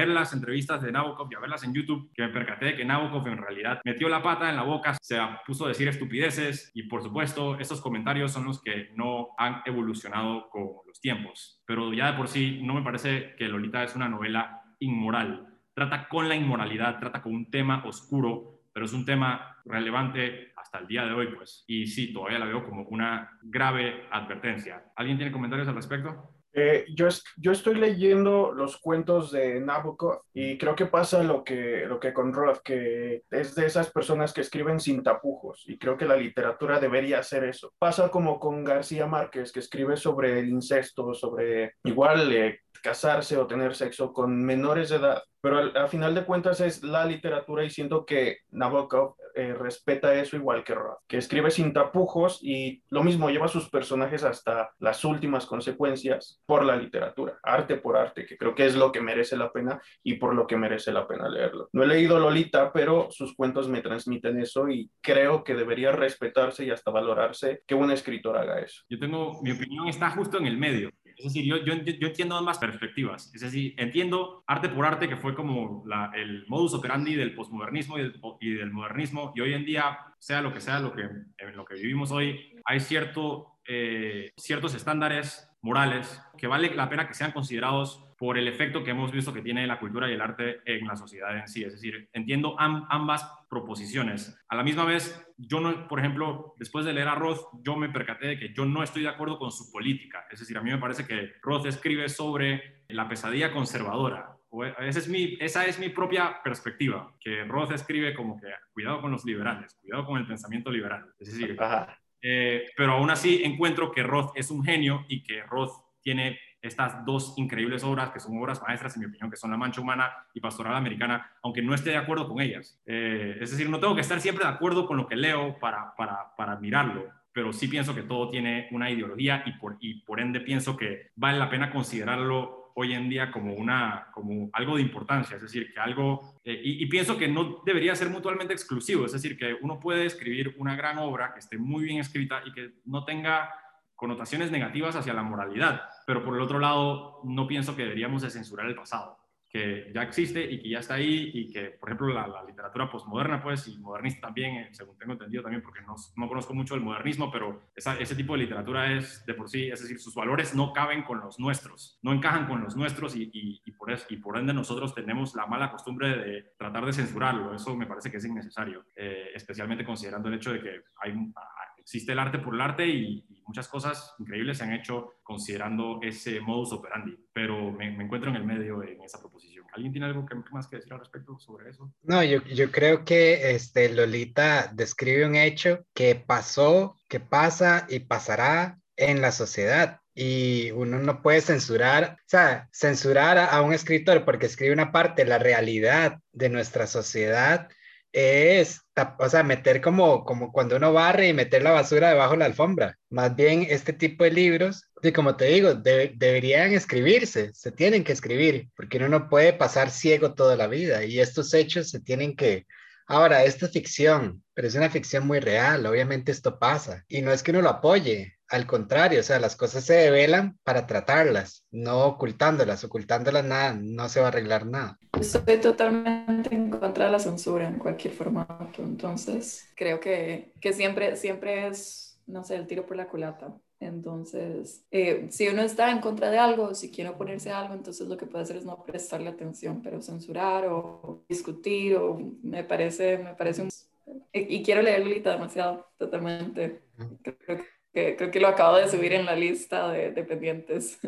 las entrevistas de Nabokov y a verlas en YouTube que me percaté de que Nabokov en realidad metió la pata en la boca, se puso a decir estupideces y por supuesto esos comentarios son los que no han evolucionado con tiempos pero ya de por sí no me parece que Lolita es una novela inmoral. Trata con la inmoralidad, trata con un tema oscuro, pero es un tema relevante hasta el día de hoy, pues. Y sí, todavía la veo como una grave advertencia. ¿Alguien tiene comentarios al respecto? Eh, yo, yo estoy leyendo los cuentos de Nabokov y creo que pasa lo que, lo que con Roth, que es de esas personas que escriben sin tapujos y creo que la literatura debería hacer eso. Pasa como con García Márquez, que escribe sobre el incesto, sobre igual eh, casarse o tener sexo con menores de edad pero al, final de cuentas es la literatura y siento que Nabokov eh, respeta eso igual que Roth, que escribe sin tapujos y lo mismo lleva a sus personajes hasta las últimas consecuencias por la literatura, arte por arte, que creo que es lo que merece la pena y por lo que merece la pena leerlo. No he leído Lolita, pero sus cuentos me transmiten eso y creo que debería respetarse y hasta valorarse que un escritor haga eso. Yo tengo, mi opinión está justo en el medio. Es decir, yo, yo, yo, entiendo ambas perspectivas. Es decir, entiendo arte por arte, que fue como la, el modus operandi del posmodernismo y, y, del modernismo, y hoy en día, sea lo que sea lo que, en lo que vivimos hoy, hay cierto, eh, ciertos estándares morales que vale la pena que sean considerados por el efecto que hemos visto que tiene la cultura y el arte en la sociedad en sí. Es decir, entiendo ambas proposiciones. A la misma vez, yo no, por ejemplo, después de leer a Roth, yo me percaté de que yo no estoy de acuerdo con su política. Es decir, a mí me parece que Roth escribe sobre la pesadilla conservadora. Esa es, mi, esa es mi propia perspectiva, que Roth escribe como que cuidado con los liberales, cuidado con el pensamiento liberal. Es decir, eh, pero aún así encuentro que Roth es un genio y que Roth tiene estas dos increíbles obras, que son obras maestras, en mi opinión, que son La Mancha Humana y Pastoral Americana, aunque no esté de acuerdo con ellas. Eh, es decir, no tengo que estar siempre de acuerdo con lo que leo para, para, para admirarlo, pero sí pienso que todo tiene una ideología y por, y por ende pienso que vale la pena considerarlo hoy en día como, una, como algo de importancia, es decir, que algo, eh, y, y, pienso que no debería ser mutuamente exclusivo, es decir, que uno puede escribir una gran obra que esté muy bien escrita y que no tenga connotaciones negativas hacia la moralidad, pero por el otro lado no pienso que deberíamos de censurar el pasado, que ya existe y que ya está ahí y que, por ejemplo, la, literatura postmoderna, pues, y modernista también, eh, según tengo entendido también, porque no, no conozco mucho el modernismo, pero ese tipo de literatura es de por sí, es decir, sus valores no caben con los nuestros, no encajan con los nuestros y, y, por, eso, y por ende nosotros tenemos la mala costumbre de tratar de censurarlo. Eso me parece que es innecesario, eh, especialmente considerando el hecho de que hay, existe el arte por el arte y, muchas cosas increíbles se han hecho considerando ese modus operandi, pero me, encuentro en el medio en esa proposición. ¿Alguien tiene algo que, más que decir al respecto sobre eso? No, yo, yo creo que este, Lolita describe un hecho que pasó, que pasa y pasará en la sociedad y uno no puede censurar, o sea, censurar a, a, un escritor porque escribe una parte de la realidad de nuestra sociedad es, o sea, meter como, como cuando uno barre y meter la basura debajo de la alfombra. Más bien, este tipo de libros, y como te digo, deberían escribirse, se tienen que escribir, porque uno no puede pasar ciego toda la vida y estos hechos se tienen que... Ahora, esto es ficción, pero es una ficción muy real, obviamente esto pasa, y no es que uno lo apoye, al contrario, o sea, las cosas se develan para tratarlas, no ocultándolas, ocultándolas nada, no se va a arreglar nada. Estoy totalmente en contra de la censura en cualquier formato, entonces creo que, que siempre, siempre es, no sé, el tiro por la culata. Entonces, eh, si uno está en contra de algo, si quiere oponerse a algo, entonces lo que puede hacer es no prestarle atención, pero censurar o discutir, o me parece, me parece un... Y, quiero leer Lolita demasiado, totalmente. Creo que que creo que lo acabo de subir en la lista de, dependientes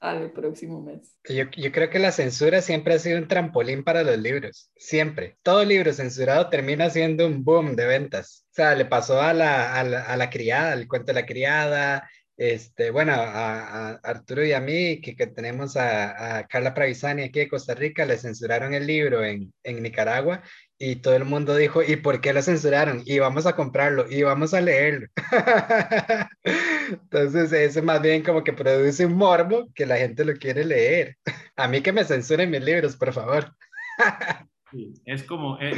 al próximo mes. Yo, yo, creo que la censura siempre ha sido un trampolín para los libros, siempre. Todo libro censurado termina siendo un boom de ventas. O sea, le pasó a la, a la, a la criada, el cuento de la criada, este, bueno, a, a, Arturo y a mí, que, que tenemos a, a, Carla Pravisani aquí de Costa Rica, le censuraron el libro en, en Nicaragua y todo el mundo dijo, ¿y por qué lo censuraron? Y vamos a comprarlo y vamos a leerlo. Entonces, eso más bien como que produce un morbo que la gente lo quiere leer. A mí que me censuren mis libros, por favor. Sí, es como es,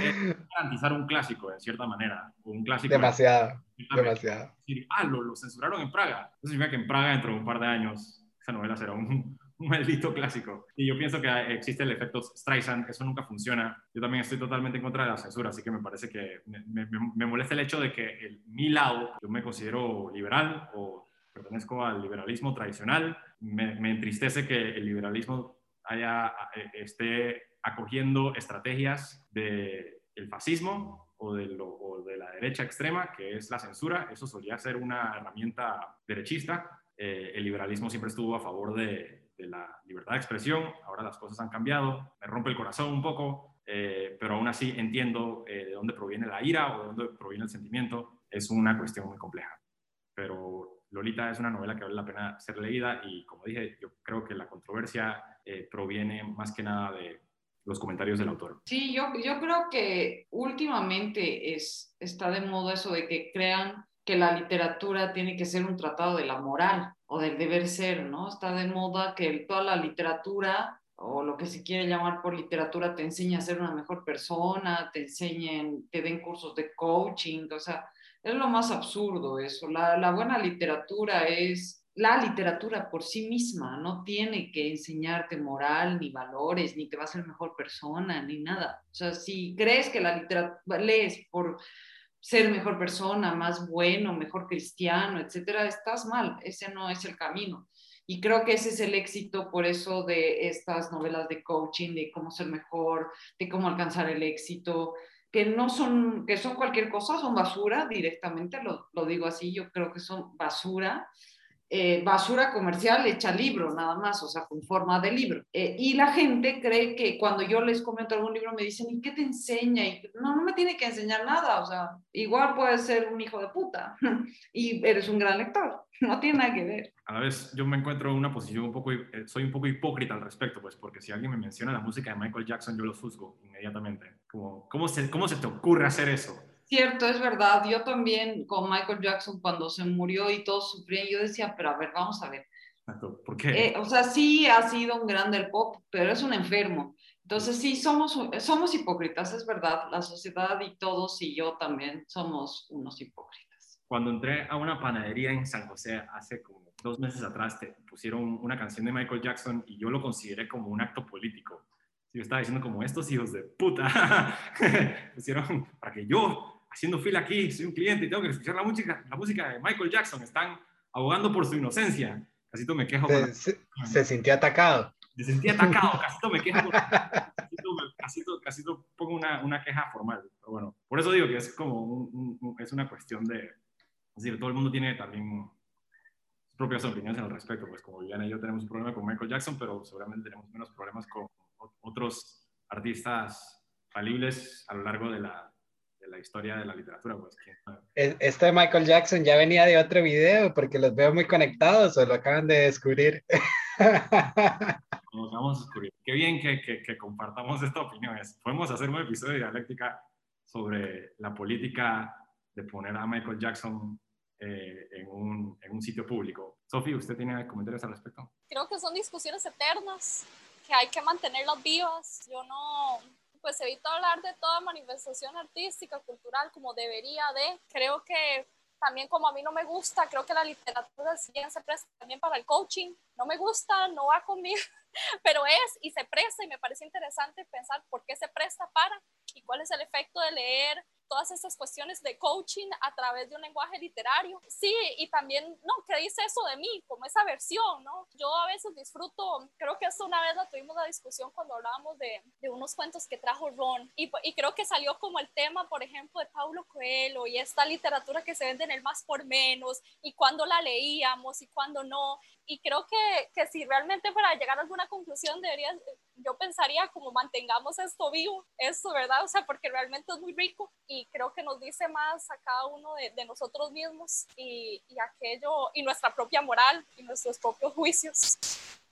garantizar un clásico, de cierta manera. Un clásico. Demasiado, demasiado. ah, lo, lo, censuraron en Praga. Eso significa que en Praga, dentro de un par de años, esa novela será un, un maldito clásico. Y yo pienso que existe el efecto Streisand, eso nunca funciona. Yo también estoy totalmente en contra de la censura, así que me parece que me, me, molesta el hecho de que el, mi lado, yo me considero liberal o pertenezco al liberalismo tradicional, me, me entristece que el liberalismo haya, eh, esté acogiendo estrategias del el fascismo o de, lo, o de la derecha extrema, que es la censura. Eso solía ser una herramienta derechista. Eh, el liberalismo siempre estuvo a favor de, de, la libertad de expresión. Ahora las cosas han cambiado. Me rompe el corazón un poco, eh, pero aún así entiendo eh, de dónde proviene la ira o de dónde proviene el sentimiento. Es una cuestión muy compleja. Pero Lolita es una novela que vale la pena ser leída y como dije, yo creo que la controversia proviene más que nada de los comentarios del autor. Sí, yo, yo creo que últimamente es, está de moda eso de que crean que la literatura tiene que ser un tratado de la moral o del deber ser, ¿no? Está de moda que toda la literatura o lo que se quiere llamar por literatura te enseña a ser una mejor persona, te enseñen, te den cursos de coaching, o sea, es lo más absurdo eso. La, la buena literatura es la literatura por sí misma no tiene que enseñarte moral, ni valores, ni te va a ser mejor persona, ni nada. O sea, si crees que la literatura lees por ser mejor persona, más bueno, mejor cristiano, etcétera, estás mal. Ese no es el camino. Y creo que ese es el éxito, por eso, de estas novelas de coaching, de cómo ser mejor, de cómo alcanzar el éxito, que no son, que son cualquier cosa, son basura directamente, lo, lo digo así, yo creo que son basura eh, basura comercial hecha libro, nada más, o sea, con forma de libro. Eh, y la gente cree que cuando yo les comento algún libro me dicen, ¿y qué te enseña? Y, no, no me tiene que enseñar nada, o sea, igual puedes ser un hijo de puta y eres un gran lector, no tiene nada que ver. A la vez, yo me encuentro en una posición un poco, eh, soy un poco hipócrita al respecto, pues, porque si alguien me menciona la música de Michael Jackson, yo lo juzgo inmediatamente. Como, ¿cómo, se, ¿Cómo se te ocurre hacer eso? Cierto, es verdad. Yo también con Michael Jackson cuando se murió y todos sufrían, yo decía, pero a ver, vamos a ver. ¿Por qué? Eh, o sea, sí ha sido un grande el pop, pero es un enfermo. Entonces sí, somos, somos hipócritas, es verdad. La sociedad y todos y yo también somos unos hipócritas. Cuando entré a una panadería en San José hace como dos meses atrás, te pusieron una canción de Michael Jackson y yo lo consideré como un acto político. Yo estaba diciendo como estos hijos de puta pusieron para que yo haciendo fila aquí, soy un cliente y tengo que escuchar la música, la música de Michael Jackson, están abogando por su inocencia. Casito me quejo. Se, se, sintió atacado. Se sentía atacado, Casito me quejo. Casito, casito, pongo una, una, queja formal. Pero bueno, por eso digo que es como un, es una cuestión de, es decir, todo el mundo tiene también sus propias opiniones al respecto. Pues como Viviana y yo tenemos un problema con Michael Jackson, pero seguramente tenemos menos problemas con otros artistas falibles a lo largo de la, la historia de la literatura. Pues, Esto de Michael Jackson ya venía de otro video porque los veo muy conectados o lo acaban de descubrir. Lo acabamos de descubrir. Qué bien que, que, que compartamos esta opinión. Podemos hacer un episodio de dialéctica sobre la política de poner a Michael Jackson eh, en, un, en, un, sitio público. Sofía, ¿usted tiene comentarios al respecto? Creo que son discusiones eternas que hay que mantenerlas vivas. Yo no, pues evito hablar de toda manifestación artística, cultural, como debería de. Creo que también como a mí no me gusta, creo que la literatura bien se presta también para el coaching. No me gusta, no va conmigo, pero es y se presta y me parece interesante pensar por qué se presta para y cuál es el efecto de leer todas estas cuestiones de coaching a través de un lenguaje literario. Sí, y también, no, ¿qué dice eso de mí? Como esa versión, ¿no? Yo a veces disfruto, creo que esto una vez la tuvimos la discusión cuando hablábamos de, de unos cuentos que trajo Ron, y, y, creo que salió como el tema, por ejemplo, de Paulo Coelho y esta literatura que se vende en el más por menos, y cuando la leíamos y cuando no, y creo que, que si realmente para llegar a alguna conclusión debería, yo pensaría como mantengamos esto vivo, esto, ¿verdad? O sea, porque realmente es muy rico y creo que nos dice más a cada uno de, de nosotros mismos y, y, aquello, y nuestra propia moral y nuestros propios juicios,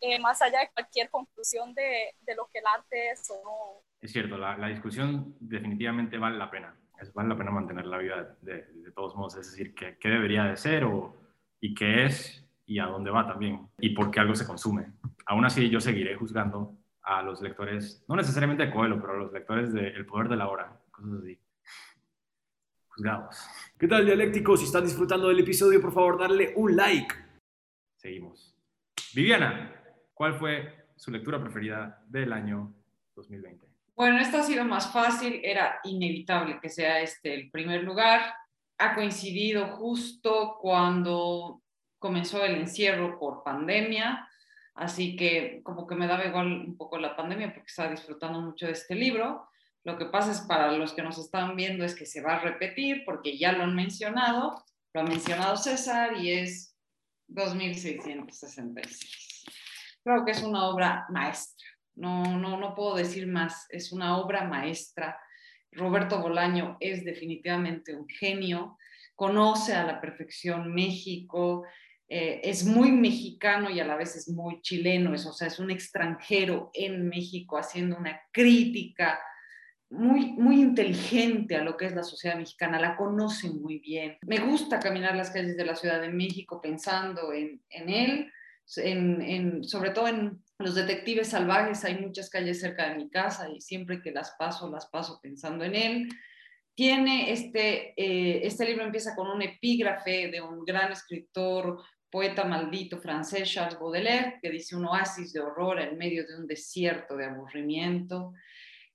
eh, más allá de cualquier conclusión de, de, lo que el arte es o no. Es cierto, la, la discusión definitivamente vale la pena, es, vale la pena mantener la vida de, de todos modos, es decir, qué, qué debería de ser o, y qué es y a dónde va también y por qué algo se consume. Aún así, yo seguiré juzgando a los lectores, no necesariamente de Coelho, pero a los lectores de El Poder de la Hora, cosas así. Juzgados. ¿Qué tal, dialécticos? Si están disfrutando del episodio, por favor, darle un like. Seguimos. Viviana, ¿cuál fue su lectura preferida del año 2020? Bueno, esta ha sido más fácil, era inevitable que sea este el primer lugar. Ha coincidido justo cuando comenzó el encierro por pandemia, así que como que me daba igual un poco la pandemia porque estaba disfrutando mucho de este libro. Lo que pasa es para los que nos están viendo es que se va a repetir porque ya lo han mencionado, lo ha mencionado César y es 2666. Creo que es una obra maestra. No, no, no puedo decir más. Es una obra maestra. Roberto Bolaño es definitivamente un genio. Conoce a la perfección México. Eh, es muy mexicano y a la vez es muy chileno. Es, o sea, es un extranjero en México haciendo una crítica muy, muy inteligente a lo que es la sociedad mexicana, la conoce muy bien. Me gusta caminar las calles de la Ciudad de México pensando en, en él, en, en, sobre todo en los detectives salvajes, hay muchas calles cerca de mi casa y siempre que las paso, las paso pensando en él. Tiene este, eh, este libro empieza con un epígrafe de un gran escritor, poeta maldito francés, Charles Baudelaire, que dice un oasis de horror en medio de un desierto de aburrimiento.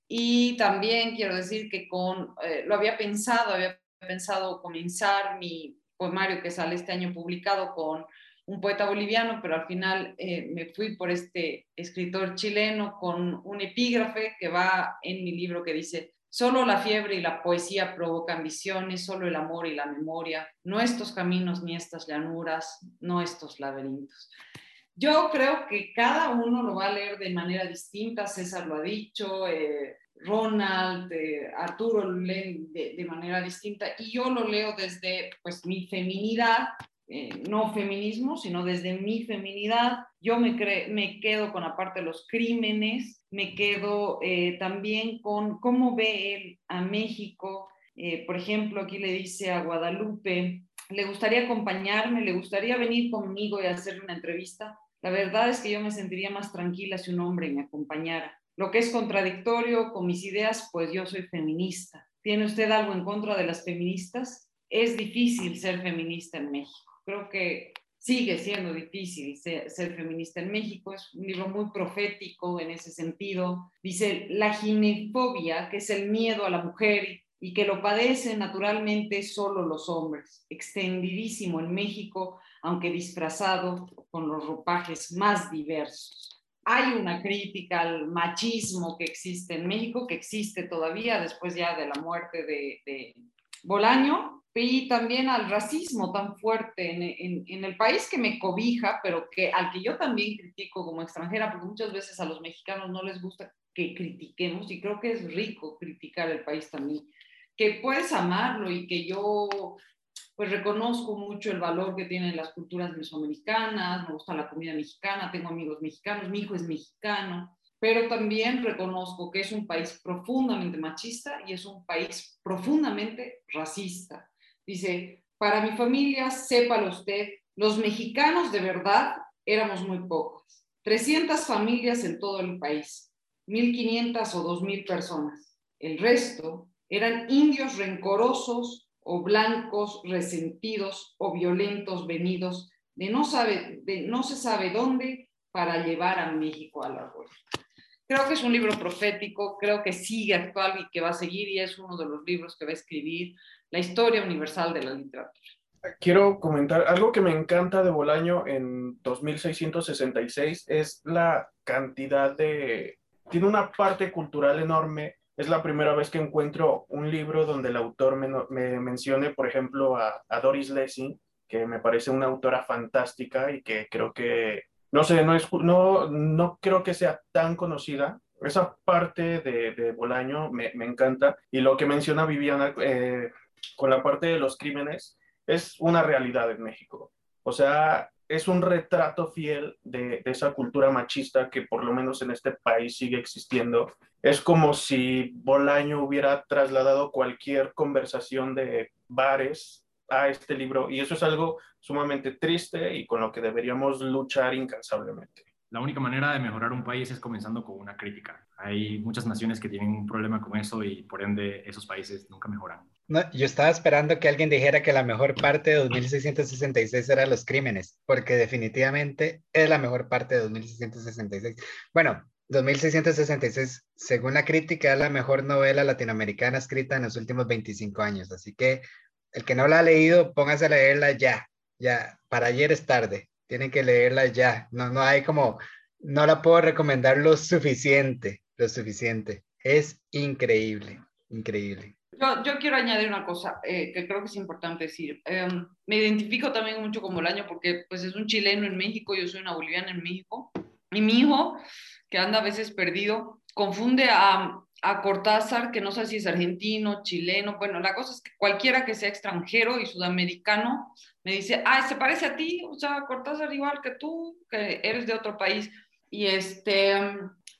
Y también quiero decir que con, eh, lo había pensado, había pensado comenzar mi poemario que sale este año publicado con un poeta boliviano, pero al final eh, me fui por este escritor chileno con un epígrafe que va en mi libro que dice, solo la fiebre y la poesía provocan visiones, solo el amor y la memoria, no estos caminos ni estas llanuras, no estos laberintos. Yo creo que cada uno lo va a leer de manera distinta, César lo ha dicho, eh, Ronald, Arturo lo leen de, manera distinta y yo lo leo desde pues mi feminidad, eh, no feminismo, sino desde mi feminidad. Yo me, me quedo con aparte de los crímenes, me quedo eh, también con cómo ve él a México. Eh, por ejemplo, aquí le dice a Guadalupe, le gustaría acompañarme, le gustaría venir conmigo y hacerle una entrevista. La verdad es que yo me sentiría más tranquila si un hombre me acompañara. Lo que es contradictorio con mis ideas, pues yo soy feminista. ¿Tiene usted algo en contra de las feministas? Es difícil ser feminista en México. Creo que sigue siendo difícil ser, feminista en México. Es un libro muy profético en ese sentido. Dice, la ginefobia, que es el miedo a la mujer y que lo padecen naturalmente solo los hombres, extendidísimo en México, aunque disfrazado con los ropajes más diversos hay una crítica al machismo que existe en México, que existe todavía después ya de la muerte de, Bolaño, y también al racismo tan fuerte en, en, el país que me cobija, pero que al que yo también critico como extranjera, porque muchas veces a los mexicanos no les gusta que critiquemos, y creo que es rico criticar el país también, que puedes amarlo y que yo pues reconozco mucho el valor que tienen las culturas mesoamericanas, me gusta la comida mexicana, tengo amigos mexicanos, mi hijo es mexicano, pero también reconozco que es un país profundamente machista y es un país profundamente racista. Dice, para mi familia, sépalo usted, los mexicanos de verdad éramos muy pocos, 300 familias en todo el país, 1.500 o 2.000 personas. El resto eran indios rencorosos, o blancos resentidos o violentos venidos de no, sabe, de no se sabe dónde para llevar a México a la rueda. Creo que es un libro profético, creo que sigue actual y que va a seguir y es uno de los libros que va a escribir la historia universal de la literatura. Quiero comentar algo que me encanta de Bolaño en 2666 es la cantidad de... Tiene una parte cultural enorme es la primera vez que encuentro un libro donde el autor me, mencione, por ejemplo, a, Doris Lessing, que me parece una autora fantástica y que creo que, no sé, no, es, no, no creo que sea tan conocida. Esa parte de, de Bolaño me, me, encanta. Y lo que menciona Viviana eh, con la parte de los crímenes es una realidad en México. O sea, es un retrato fiel de, esa cultura machista que por lo menos en este país sigue existiendo. Es como si Bolaño hubiera trasladado cualquier conversación de bares a este libro y eso es algo sumamente triste y con lo que deberíamos luchar incansablemente. La única manera de mejorar un país es comenzando con una crítica. Hay muchas naciones que tienen un problema con eso y por ende esos países nunca mejoran. No, yo estaba esperando que alguien dijera que la mejor parte de 2666 era los crímenes, porque definitivamente es la mejor parte de 2666. Bueno, 2666, según la crítica, es la mejor novela latinoamericana escrita en los últimos 25 años. Así que el que no la ha leído, póngase a leerla ya. Ya, para ayer es tarde. Tienen que leerla ya. No, no hay como, no la puedo recomendar lo suficiente, lo suficiente. es increíble, increíble. Yo, yo quiero añadir una cosa eh, que creo que es importante decir. Em, me identifico también mucho como el año porque pues es un chileno en México, yo soy una boliviana en México. Y mi hijo, que anda a veces perdido, confunde a, a Cortázar, que no sé si es argentino, chileno, bueno, la cosa es que cualquiera que sea extranjero y sudamericano me dice, ah, se parece a ti, o sea, Cortázar igual que tú, que eres de otro país. Y este,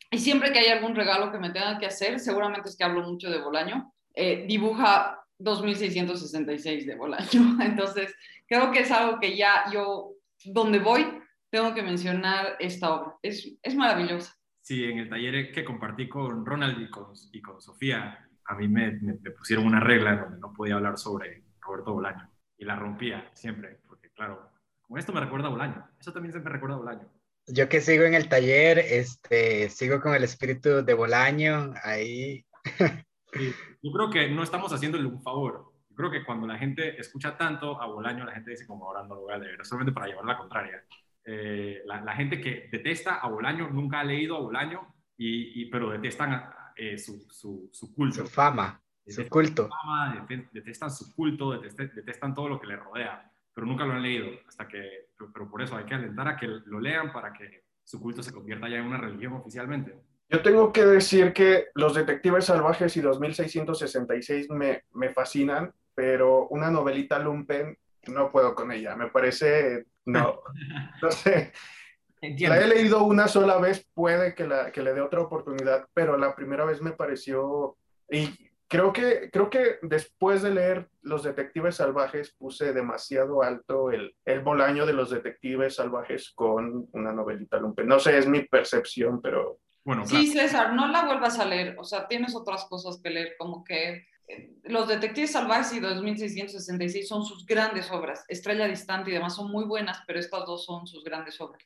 y siempre que hay algún regalo que me tenga que hacer, seguramente es que hablo mucho de Bolaño, eh, dibuja 2666 de Bolaño. Entonces, creo que es algo que ya yo, donde voy, tengo que mencionar esta obra. Es, es maravillosa. Sí, en el taller que compartí con Ronald y con, y con Sofía, a mí me, me, pusieron una regla donde no podía hablar sobre Roberto Bolaño y la rompía siempre, porque claro, con esto me recuerda a Bolaño, eso también se me recuerda a Bolaño. Yo que sigo en el taller, este, sigo con el espíritu de Bolaño, ahí. yo creo que no estamos haciéndole un favor. Yo creo que cuando la gente escucha tanto a Bolaño, la gente dice como ahora no lo voy a leer, solamente para llevar la contraria. Eh, la, gente que detesta a Bolaño nunca ha leído a Bolaño, y, pero detestan eh, su, su, su, culto. Su fama, su culto. Fama, detestan su culto, detestan, todo lo que le rodea, pero nunca lo han leído. Hasta que, pero por eso hay que alentar a que lo lean para que su culto se convierta ya en una religión oficialmente. Yo tengo que decir que Los Detectives Salvajes y 2666 me, me fascinan, pero una novelita lumpen no puedo con ella. Me parece no, no sé. La he leído una sola vez, puede que, la, que le dé otra oportunidad, pero la primera vez me pareció, y creo que, creo que después de leer Los Detectives Salvajes puse demasiado alto el, el bolaño de los Detectives Salvajes con una novelita lumpen. No sé, es mi percepción, pero... Bueno, Sí, César, no la vuelvas a leer, o sea, tienes otras cosas que leer, como que los Detectives Salvajes y 2666 son sus grandes obras. Estrella Distante y demás son muy buenas, pero estas dos son sus grandes obras.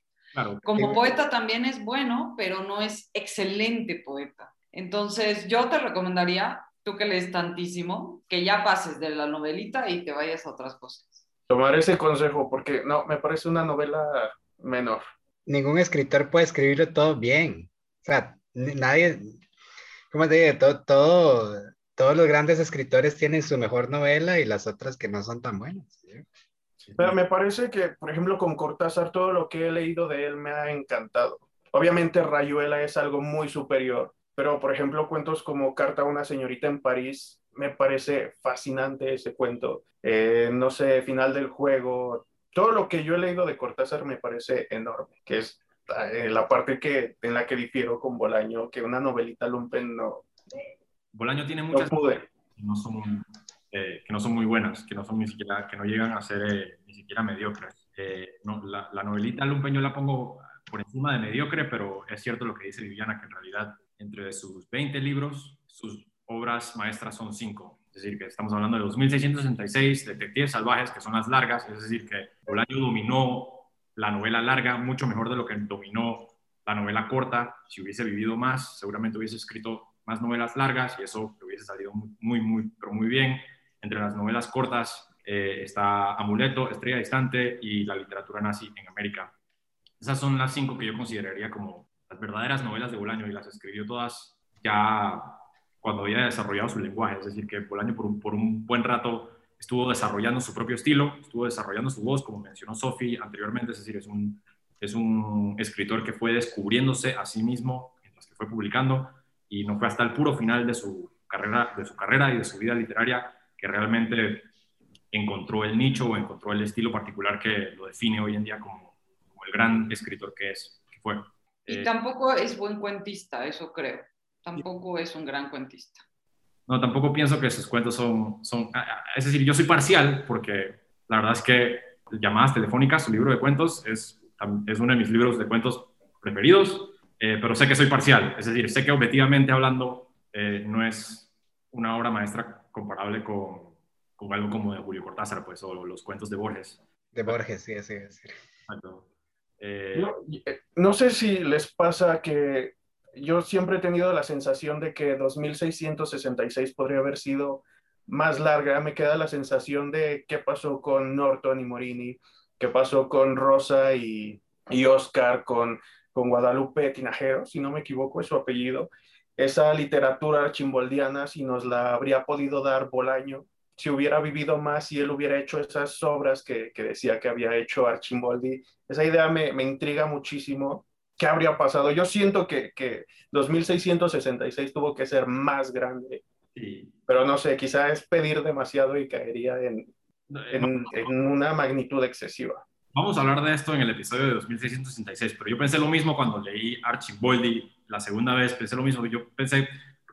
Como poeta también es bueno, pero no es excelente poeta. Entonces, yo te recomendaría, tú que lees tantísimo, que ya pases de la novelita y te vayas a otras cosas. Tomar ese consejo, porque no, me parece una novela menor. Ningún escritor puede escribirlo todo bien. Sea, nadie, ¿cómo te digo? Todo, todo todos los grandes escritores tienen su mejor novela y las otras que no son tan buenas. Pero me parece que, por ejemplo, con Cortázar, todo lo que he leído de él me ha encantado. Obviamente Rayuela es algo muy superior, pero por ejemplo, cuentos como Carta a una señorita en París, me parece fascinante ese cuento. Eh, no sé, Final del Juego, todo lo que yo he leído de Cortázar me parece enorme, que es eh, la parte que, en la que difiero con Bolaño, que una novelita lumpen no, Bolaño tiene muchas cosas que no son, eh, que no son muy buenas, que no son ni siquiera, que no llegan a ser eh, ni siquiera mediocres. Eh, no, la, la, novelita Lumpen yo la pongo por encima de mediocre, pero es cierto lo que dice Viviana, que en realidad entre sus 20 libros, sus obras maestras son 5. Es decir, que estamos hablando de 2666, Detectives Salvajes, que son las largas, es decir, que Bolaño dominó la novela larga mucho mejor de lo que dominó la novela corta. Si hubiese vivido más, seguramente hubiese escrito más novelas largas y eso hubiese salido muy, muy, pero muy bien. Entre las novelas cortas eh, está Amuleto, Estrella Distante y la literatura nazi en América. Esas son las cinco que yo consideraría como las verdaderas novelas de Bolaño y las escribió todas ya cuando había desarrollado su lenguaje. Es decir, que Bolaño por un, por un buen rato estuvo desarrollando su propio estilo, estuvo desarrollando su voz, como mencionó Sophie anteriormente, es decir, es un, es un escritor que fue descubriéndose a sí mismo mientras que fue publicando y no fue hasta el puro final de su carrera, de su carrera y de su vida literaria que realmente encontró el nicho o encontró el estilo particular que lo define hoy en día como, el gran escritor que es, que fue. Y eh, tampoco es buen cuentista, eso creo. Tampoco es un gran cuentista. No, tampoco pienso que sus cuentos son, son... Es decir, yo soy parcial porque la verdad es que Llamadas Telefónicas, su libro de cuentos, es, es uno de mis libros de cuentos preferidos eh, pero sé que soy parcial, es decir, sé que objetivamente hablando eh, no es una obra maestra comparable con, con, algo como de Julio Cortázar, pues, o los cuentos de Borges. De Borges, sí, sí, sí. Eh, no, no, sé si les pasa que yo siempre he tenido la sensación de que 2666 podría haber sido más larga. Me queda la sensación de qué pasó con Norton y Morini, qué pasó con Rosa y, y Oscar, con con Guadalupe Tinajero, si no me equivoco, es su apellido. esa literatura archimboldiana si nos la habría podido dar Bolaño, si hubiera vivido más, si él hubiera hecho esas obras que, que decía que había hecho Archimboldi. Esa idea me, me, intriga muchísimo. ¿Qué habría pasado? Yo siento que, que 2666 tuvo que ser más grande. Sí. Pero no sé, quizá es pedir demasiado y caería en, en, en una magnitud excesiva. Vamos a hablar de esto en el episodio de 2666, pero yo pensé lo mismo cuando leí Archimboldi la segunda vez, pensé lo mismo. Yo pensé,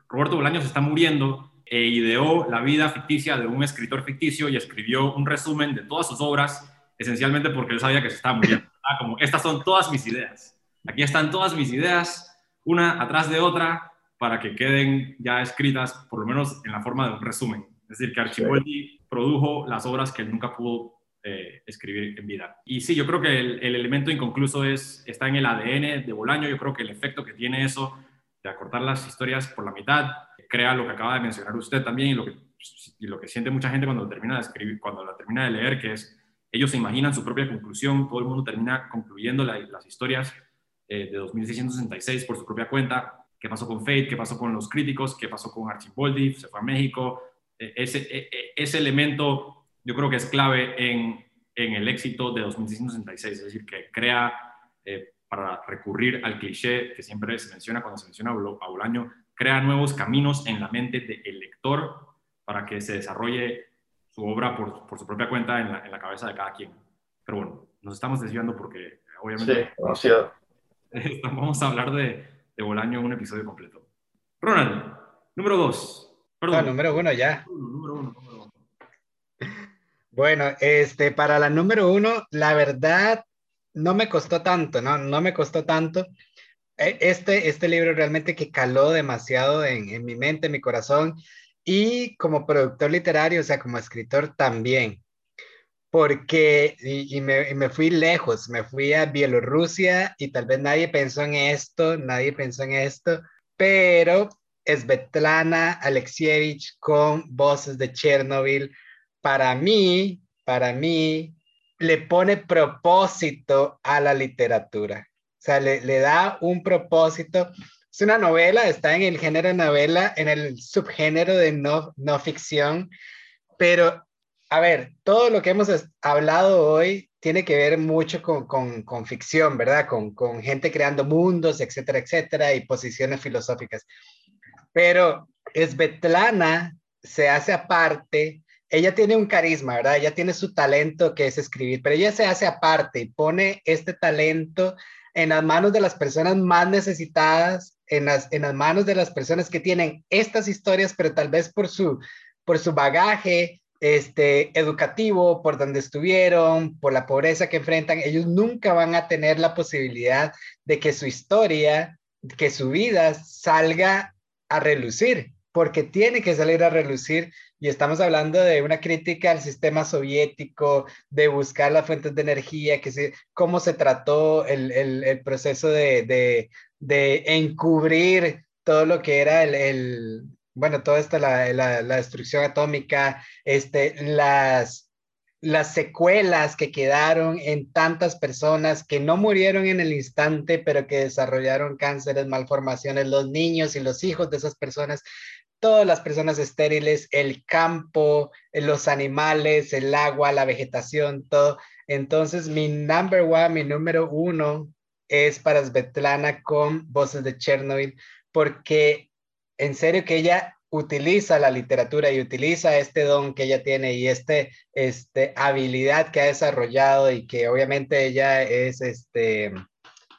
Roberto Bolaños está muriendo e ideó la vida ficticia de un escritor ficticio y escribió un resumen de todas sus obras, esencialmente porque él sabía que se estaba muriendo. Ah, como, estas son todas mis ideas. Aquí están todas mis ideas, una atrás de otra, para que queden ya escritas, por lo menos en la forma de un resumen. Es decir, que Archimboldi produjo las obras que nunca pudo eh, escribir en vida. Y sí, yo creo que el, el, elemento inconcluso es, está en el ADN de Bolaño. Yo creo que el efecto que tiene eso de acortar las historias por la mitad crea lo que acaba de mencionar usted también y lo que, siente mucha gente cuando termina de escribir, cuando la termina de leer, que es ellos se imaginan su propia conclusión, todo el mundo termina concluyendo la, las historias eh, de 2666 por su propia cuenta, qué pasó con Fate, qué pasó con los críticos, qué pasó con Archimboldi, se fue a México, eh, ese, eh, ese elemento yo creo que es clave en, en el éxito de 2666, es decir, que crea, eh, para recurrir al cliché que siempre se menciona cuando se menciona a Bolaño, crea nuevos caminos en la mente del lector para que se desarrolle su obra por, por su propia cuenta en la, en la, cabeza de cada quien. Pero bueno, nos estamos desviando porque obviamente... Sí, demasiado. Vamos a hablar de, de Bolaño en un episodio completo. Ronald, número dos. Perdón. No, número uno ya. Número uno, número uno. Bueno, este, para la número uno, la verdad, no me costó tanto, ¿no? No me costó tanto. E, este, este libro realmente que caló demasiado en, en mi mente, en mi corazón, y como productor literario, o sea, como escritor también, porque, y, y, me, y, me, fui lejos, me fui a Bielorrusia y tal vez nadie pensó en esto, nadie pensó en esto, pero Svetlana Alexievich con Voces de Chernobyl, para mí, para mí, le pone propósito a la literatura. O sea, le, le, da un propósito. Es una novela, está en el género novela, en el subgénero de no, no ficción, pero, a ver, todo lo que hemos hablado hoy tiene que ver mucho con, con, ficción, ¿verdad? Con, con gente creando mundos, etcétera, etcétera, y posiciones filosóficas. Pero Svetlana se hace aparte ella tiene un carisma, ¿verdad? Ella tiene su talento que es escribir, pero ella se hace aparte y pone este talento en las manos de las personas más necesitadas, en las, en las manos de las personas que tienen estas historias, pero tal vez por su, por su bagaje este, educativo, por donde estuvieron, por la pobreza que enfrentan, ellos nunca van a tener la posibilidad de que su historia, que su vida salga a relucir, porque tiene que salir a relucir y estamos hablando de una crítica al sistema soviético, de buscar las fuentes de energía, que se, cómo se trató el, proceso de, de, de, encubrir todo lo que era el bueno, toda esta, la, la, destrucción atómica, este, las, las secuelas que quedaron en tantas personas que no murieron en el instante, pero que desarrollaron cánceres, malformaciones, los niños y los hijos de esas personas todas las personas estériles, el campo, los animales, el agua, la vegetación, todo. Entonces, mi number one, mi número uno es para Svetlana con Voces de Chernobyl, porque en serio que ella utiliza la literatura y utiliza este don que ella tiene y este, este habilidad que ha desarrollado y que obviamente ella es este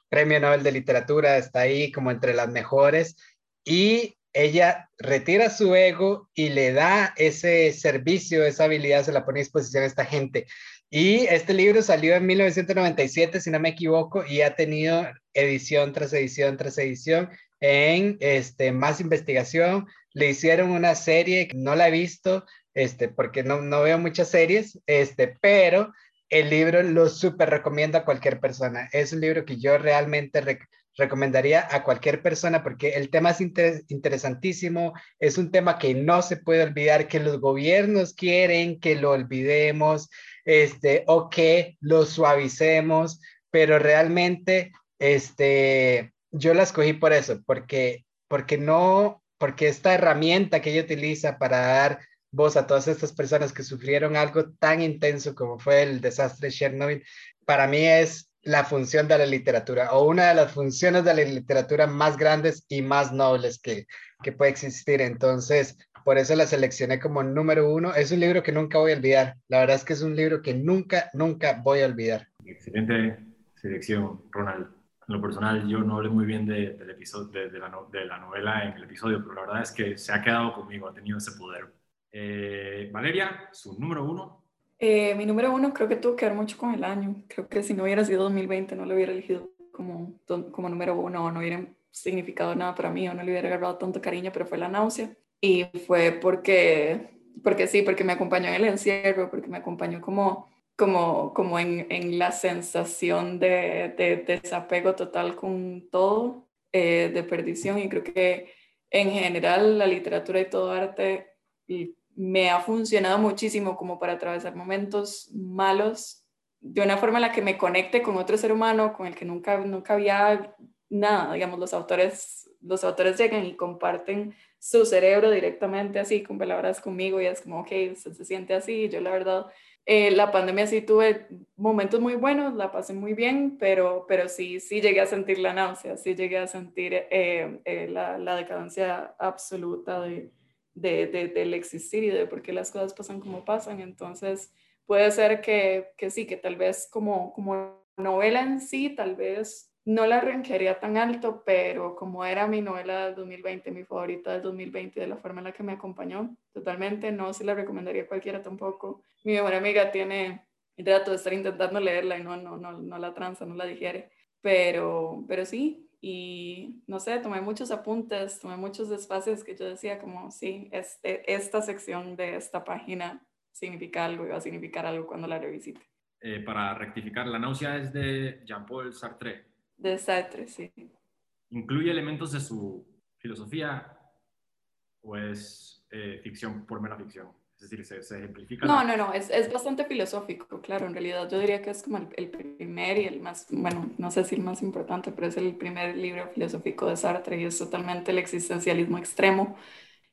premio Nobel de literatura, está ahí como entre las mejores y ella retira su ego y le da ese servicio, esa habilidad, se la pone a disposición a esta gente. Y este libro salió en 1997, si no me equivoco, y ha tenido edición tras edición tras edición en este, más investigación. Le hicieron una serie, no la he visto, este, porque no, no veo muchas series, este, pero el libro lo súper recomiendo a cualquier persona. Es un libro que yo realmente recomendaría a cualquier persona porque el tema es inter interesantísimo, es un tema que no se puede olvidar, que los gobiernos quieren que lo olvidemos este, o que lo suavicemos, pero realmente este, yo la escogí por eso, porque porque no, porque esta herramienta que ella utiliza para dar voz a todas estas personas que sufrieron algo tan intenso como fue el desastre de Chernobyl, para mí es la función de la literatura o una de las funciones de la literatura más grandes y más nobles que, que puede existir. Entonces, por eso la seleccioné como número uno. Es un libro que nunca voy a olvidar. La verdad es que es un libro que nunca, nunca voy a olvidar. Excelente selección, Ronald. En lo personal, yo no hablé muy bien de, del episodio, de, la novela en el episodio, pero la verdad es que se ha quedado conmigo, ha tenido ese poder. Eh, Valeria, su número uno. Eh, mi número uno creo que tuvo que ver mucho con el año. Creo que si no hubiera sido 2020 no lo hubiera elegido como, como número uno no hubiera significado nada para mí o no le hubiera agarrado tanto cariño, pero fue la náusea. Y fue porque, porque sí, porque me acompañó en el encierro, porque me acompañó como como, como en, en la sensación de, de, desapego total con todo, eh, de perdición. Y creo que en general la literatura y todo arte me ha funcionado muchísimo como para atravesar momentos malos de una forma en la que me conecte con otro ser humano con el que nunca, nunca había nada. Digamos, los autores, los autores llegan y comparten su cerebro directamente así, con palabras conmigo y es como, ok, se, se siente así. Yo la verdad eh, la pandemia sí tuve momentos muy buenos, la pasé muy bien, pero, pero sí, sí llegué a sentir la náusea, sí llegué a sentir eh, eh, la, la, decadencia absoluta de, de, de, del existir y de por qué las cosas pasan como pasan. Entonces, puede ser que, que sí, que tal vez como, como novela en sí, tal vez no la ranquearía tan alto, pero como era mi novela del 2020, mi favorita del 2020, de la forma en la que me acompañó, totalmente no se la recomendaría a cualquiera tampoco. Mi mejor amiga tiene el trato de estar intentando leerla y no, no, no, no la tranza, no la digiere, pero, pero sí, y no sé, tomé muchos apuntes, tomé muchos espacios que yo decía como, sí, este, esta sección de esta página significa algo y va a significar algo cuando la revisite. Eh, para rectificar, la náusea es de Jean-Paul Sartre. De Sartre, sí. ¿Incluye elementos de su filosofía o es eh, ficción por mera ficción? Es decir, se, se ejemplifica. No, no, no, es, es, bastante filosófico, claro. En realidad, yo diría que es como el, el, primer y el más, bueno, no sé si el más importante, pero es el primer libro filosófico de Sartre y es totalmente el existencialismo extremo.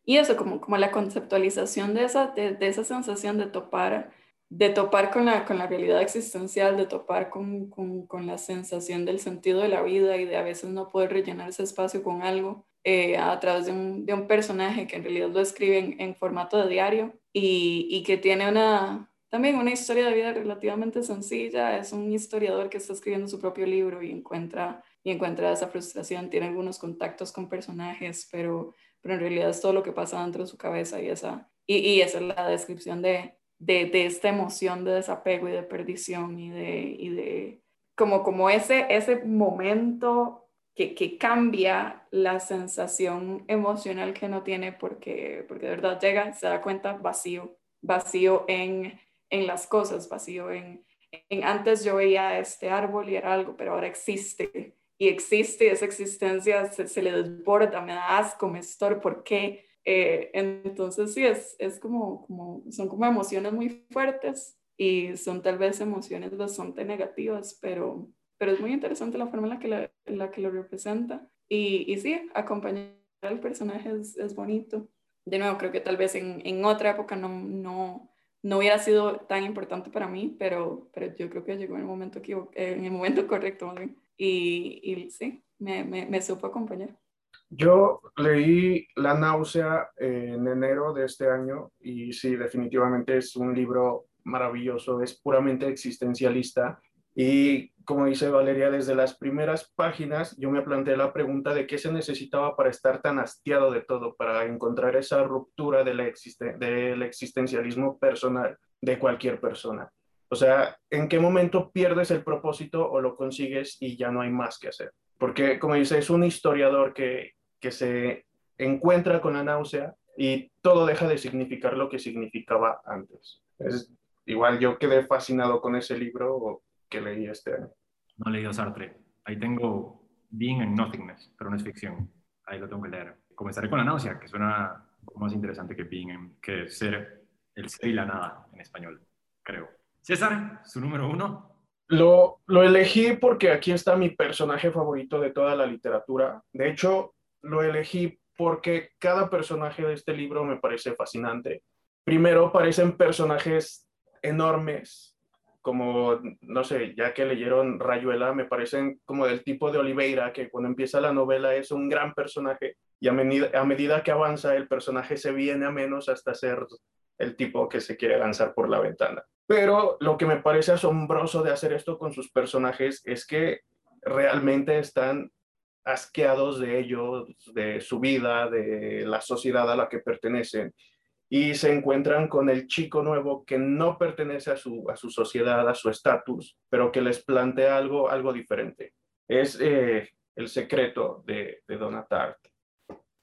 Y eso, como, como la conceptualización de esa, de, de esa sensación de topar de topar con la, con la realidad existencial, de topar con, con, con, la sensación del sentido de la vida y de a veces no poder rellenar ese espacio con algo eh, a través de un, de un, personaje que en realidad lo escribe en, en formato de diario y, y, que tiene una, también una historia de vida relativamente sencilla. Es un historiador que está escribiendo su propio libro y encuentra, y encuentra esa frustración, tiene algunos contactos con personajes, pero, pero en realidad es todo lo que pasa dentro de su cabeza y esa, y, y esa es la descripción de, de, de, esta emoción de desapego y de perdición y de, y de como, como ese, ese momento que, que, cambia la sensación emocional que no tiene porque, porque de verdad llega, se da cuenta vacío, vacío en, en las cosas, vacío en, en, antes yo veía este árbol y era algo, pero ahora existe y existe esa existencia se, se le desborda, me da asco, me estorba, ¿por qué? Eh, entonces sí, es, es como, como, son como emociones muy fuertes y son tal vez emociones bastante negativas, pero, pero es muy interesante la forma en la que, la, la que lo representa. Y, y sí, acompañar al personaje es, es, bonito. De nuevo, creo que tal vez en, en otra época no, no, no, hubiera sido tan importante para mí, pero, pero yo creo que llegó en el momento, en el momento correcto. Y, y sí, me, me, me supo acompañar. Yo leí La náusea en enero de este año y sí, definitivamente es un libro maravilloso, es puramente existencialista y como dice Valeria, desde las primeras páginas yo me planteé la pregunta de qué se necesitaba para estar tan hastiado de todo, para encontrar esa ruptura del, existen del existencialismo personal de cualquier persona. O sea, ¿en qué momento pierdes el propósito o lo consigues y ya no hay más que hacer? Porque, como dice, es un historiador que, que se encuentra con la náusea y todo deja de significar lo que significaba antes. Es, igual yo quedé fascinado con ese libro que leí este año. No he leído Sartre. Ahí tengo Being and Nothingness, pero no es ficción. Ahí lo tengo que leer. Comenzaré con la náusea, que suena más interesante que Being, and, que ser el ser y la nada en español, creo. César, su número uno. Lo, lo elegí porque aquí está mi personaje favorito de toda la literatura. De hecho, lo elegí porque cada personaje de este libro me parece fascinante. Primero, parecen personajes enormes, como, no sé, ya que leyeron Rayuela, me parecen como del tipo de Oliveira, que cuando empieza la novela es un gran personaje y a medida, a medida que avanza el personaje se viene a menos hasta ser el tipo que se quiere lanzar por la ventana. Pero lo que me parece asombroso de hacer esto con sus personajes es que realmente están asqueados de ellos, de su vida, de la sociedad a la que pertenecen, y se encuentran con el chico nuevo que no pertenece a su, a su sociedad, a su estatus, pero que les plantea algo, algo diferente. Es eh, el secreto de, de Donatart.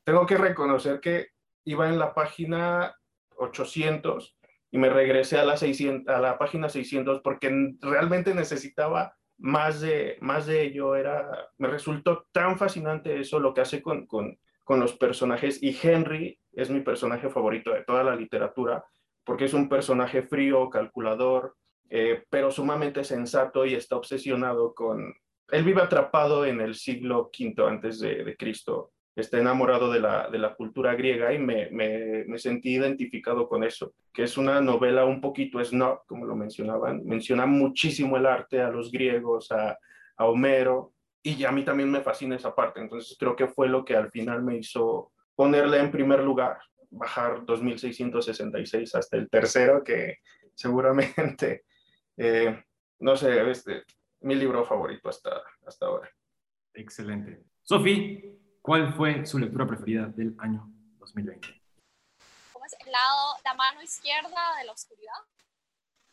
Tengo que reconocer que iba en la página 800 y me regresé a la, 600, a la página 600 porque realmente necesitaba más de, más de ello. Era, me resultó tan fascinante eso, lo que hace con, con, con los personajes. Y Henry es mi personaje favorito de toda la literatura porque es un personaje frío, calculador, eh, pero sumamente sensato y está obsesionado con... Él vive atrapado en el siglo V antes de, de Cristo está enamorado de la, de la cultura griega y me, me, me, sentí identificado con eso, que es una novela un poquito snob, como lo mencionaban, menciona muchísimo el arte a los griegos, a, a Homero, y a mí también me fascina esa parte, entonces creo que fue lo que al final me hizo ponerle en primer lugar, bajar 2666 hasta el tercero, que seguramente, eh, no sé, este, mi libro favorito hasta, hasta ahora. Excelente. Sofi, ¿Cuál fue su lectura preferida del año 2020? ¿Cómo es el lado, la mano izquierda de la oscuridad?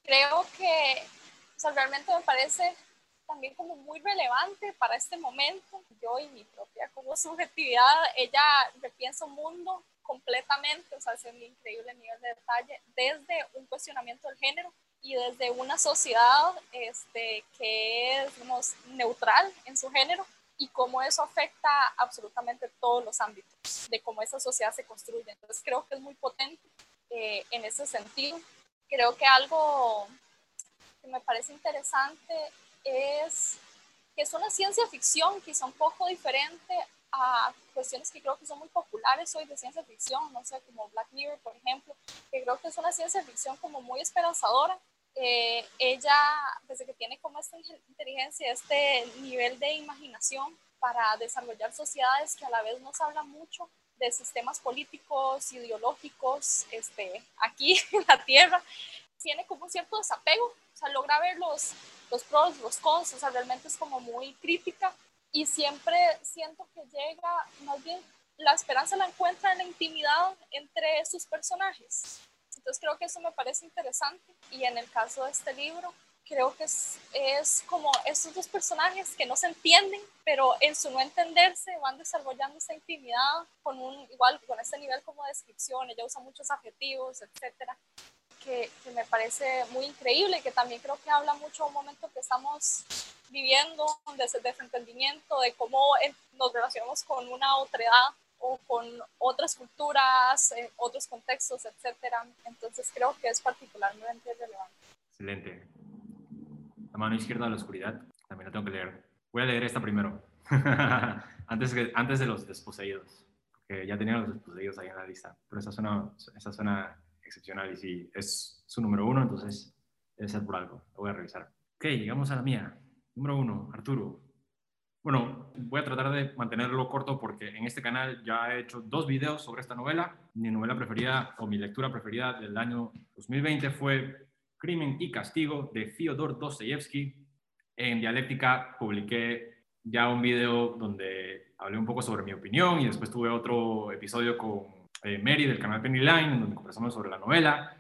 Creo que o sea, realmente me parece también como muy relevante para este momento. Yo y mi propia como subjetividad, ella repiensa un mundo completamente, o sea, es un increíble nivel de detalle, desde un cuestionamiento del género y desde una sociedad este, que es digamos, neutral en su género y cómo eso afecta absolutamente todos los ámbitos de cómo esa sociedad se construye. Entonces creo que es muy potente eh, en ese sentido. Creo que algo que me parece interesante es que es una ciencia ficción quizá un poco diferente a cuestiones que creo que son muy populares hoy de ciencia ficción, no sé, como Black Mirror, por ejemplo, que creo que es una ciencia ficción como muy esperanzadora eh, ella, desde que tiene como esta inteligencia, este nivel de imaginación para desarrollar sociedades que a la vez nos habla mucho de sistemas políticos, ideológicos, este, aquí en la Tierra, tiene como un cierto desapego, o sea, logra ver los, los pros, los cons, o sea, realmente es como muy crítica y siempre siento que llega, más bien, la esperanza la encuentra en la intimidad entre sus personajes. Entonces creo que eso me parece interesante. Y en el caso de este libro creo que es, es como esos dos personajes que no se entienden, pero en su no entenderse van desarrollando esa intimidad con un, igual con este nivel como de descripción, ella usa muchos adjetivos, etcétera, que, que, me parece muy increíble que también creo que habla mucho de un momento que estamos viviendo, de ese desentendimiento, de cómo nos relacionamos con una otredad o con otras culturas, eh, otros contextos, etcétera. Entonces creo que es particularmente relevante. Excelente. La mano izquierda de la oscuridad, también la tengo que leer. Voy a leer esta primero, antes, que, antes de los desposeídos, porque ya tenía los desposeídos ahí en la lista, pero esa suena, esa suena excepcional y si es su número uno, entonces debe ser por algo. Lo voy a revisar. Ok, llegamos a la mía. Número uno, Arturo. Bueno, voy a tratar de mantenerlo corto porque en este canal ya he hecho dos videos sobre esta novela. Mi novela preferida o mi lectura preferida del año 2020 fue Crimen y Castigo de Fyodor Dostoyevsky. En Dialéctica publiqué ya un video donde hablé un poco sobre mi opinión y después tuve otro episodio con eh, Mary del canal Penny Line donde conversamos sobre la novela.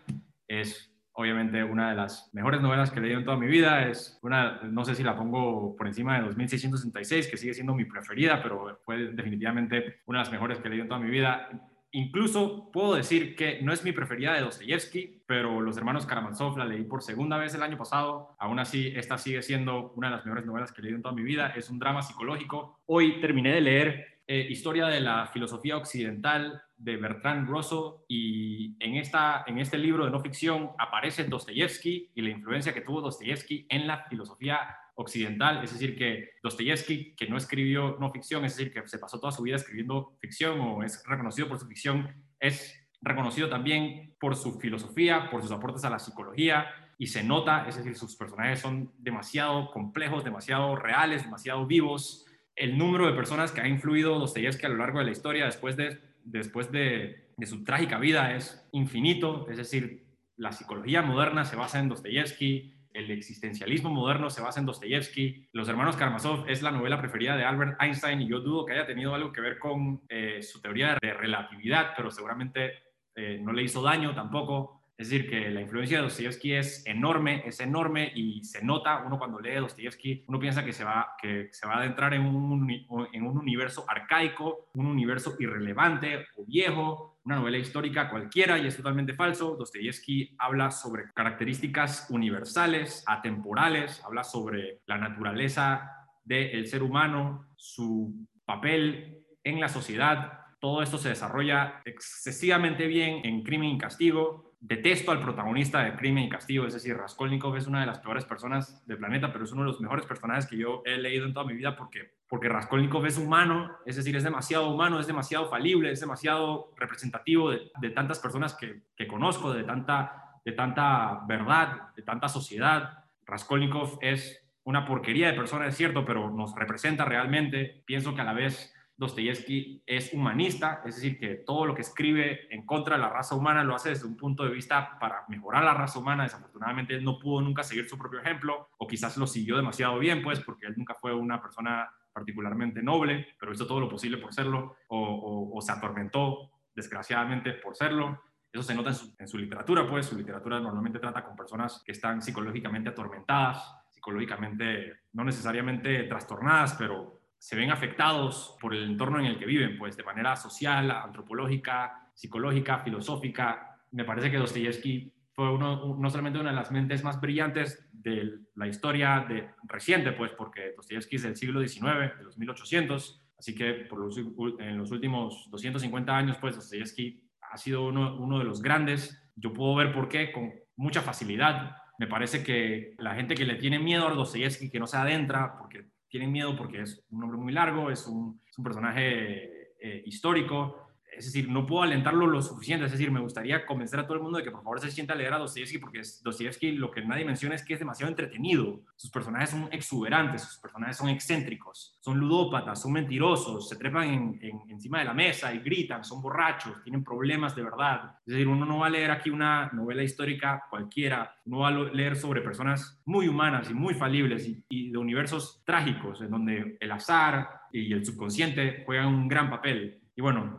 Es obviamente una de las mejores novelas que he en toda mi vida. Es una, no sé si la pongo por encima de 2666, que sigue siendo mi preferida, pero fue definitivamente una de las mejores que he en toda mi vida. Incluso puedo decir que no es mi preferida de Dostoyevsky, pero Los Hermanos Karamazov la leí por segunda vez el año pasado. Aún así, esta sigue siendo una de las mejores novelas que he en toda mi vida. Es un drama psicológico. Hoy terminé de leer eh, Historia de la Filosofía Occidental de Bertrand Russell y en, esta, en este libro de no ficción aparece Dostoyevsky y la influencia que tuvo Dostoyevsky en la filosofía occidental, es decir, que Dostoyevsky, que no escribió no ficción, es decir, que se pasó toda su vida escribiendo ficción o es reconocido por su ficción, es reconocido también por su filosofía, por sus aportes a la psicología, y se nota, es decir, sus personajes son demasiado complejos, demasiado reales, demasiado vivos. El número de personas que ha influido Dostoyevsky a lo largo de la historia después de, después de, su trágica vida es infinito, es decir, la psicología moderna se basa en Dostoyevsky, el existencialismo moderno se basa en Dostoyevsky. Los hermanos Karamazov es la novela preferida de Albert Einstein y yo dudo que haya tenido algo que ver con eh, su teoría de relatividad, pero seguramente eh, no le hizo daño tampoco. Es decir, que la influencia de Dostoyevsky es enorme, es enorme y se nota, uno cuando lee Dostoyevsky, uno piensa que se va, que se va a adentrar en un, en un universo arcaico, un universo irrelevante o viejo, una novela histórica cualquiera y es totalmente falso. Dostoyevsky habla sobre características universales, atemporales, habla sobre la naturaleza del ser humano, su papel en la sociedad. Todo esto se desarrolla excesivamente bien en Crimen y Castigo, detesto al protagonista de Crimen y Castigo, es decir, Raskolnikov es una de las peores personas del planeta, pero es uno de los mejores personajes que yo he leído en toda mi vida porque, porque Raskolnikov es humano, es decir, es demasiado humano, es demasiado falible, es demasiado representativo de, tantas personas que, que, conozco, de tanta, de tanta verdad, de tanta sociedad. Raskolnikov es una porquería de persona, es cierto, pero nos representa realmente. Pienso que a la vez Dostoyevsky es humanista, es decir, que todo lo que escribe en contra de la raza humana lo hace desde un punto de vista para mejorar la raza humana. Desafortunadamente él no pudo nunca seguir su propio ejemplo, o quizás lo siguió demasiado bien, pues, porque él nunca fue una persona particularmente noble, pero hizo todo lo posible por serlo, o, se atormentó desgraciadamente por serlo. Eso se nota en su, en su literatura, pues su literatura normalmente trata con personas que están psicológicamente atormentadas, psicológicamente no necesariamente trastornadas, pero se ven afectados por el entorno en el que viven, pues de manera social, antropológica, psicológica, filosófica. Me parece que Dostoyevsky fue uno, no solamente una de las mentes más brillantes de la historia de, reciente, pues porque Dostoyevsky es del siglo XIX, de los 1800, así que por los, en los últimos 250 años, pues Dostoyevsky ha sido uno, uno de los grandes. Yo puedo ver por qué con mucha facilidad. Me parece que la gente que le tiene miedo a Dostoyevsky, que no se adentra, porque tienen miedo porque es un nombre muy largo, es un, es un personaje eh, histórico, es decir, no puedo alentarlo lo suficiente, es decir, me gustaría convencer a todo el mundo de que por favor se sienta a leer a Dostoyevsky, porque Dostoyevsky lo que nadie menciona es que es demasiado entretenido, sus personajes son exuberantes, sus personajes son excéntricos, son ludópatas, son mentirosos, se trepan encima de la mesa y gritan, son borrachos, tienen problemas de verdad. Es decir, uno no va a leer aquí una novela histórica cualquiera, uno va a leer sobre personas muy humanas y muy falibles y, y de universos trágicos, en donde el azar y el subconsciente juegan un gran papel. Y bueno,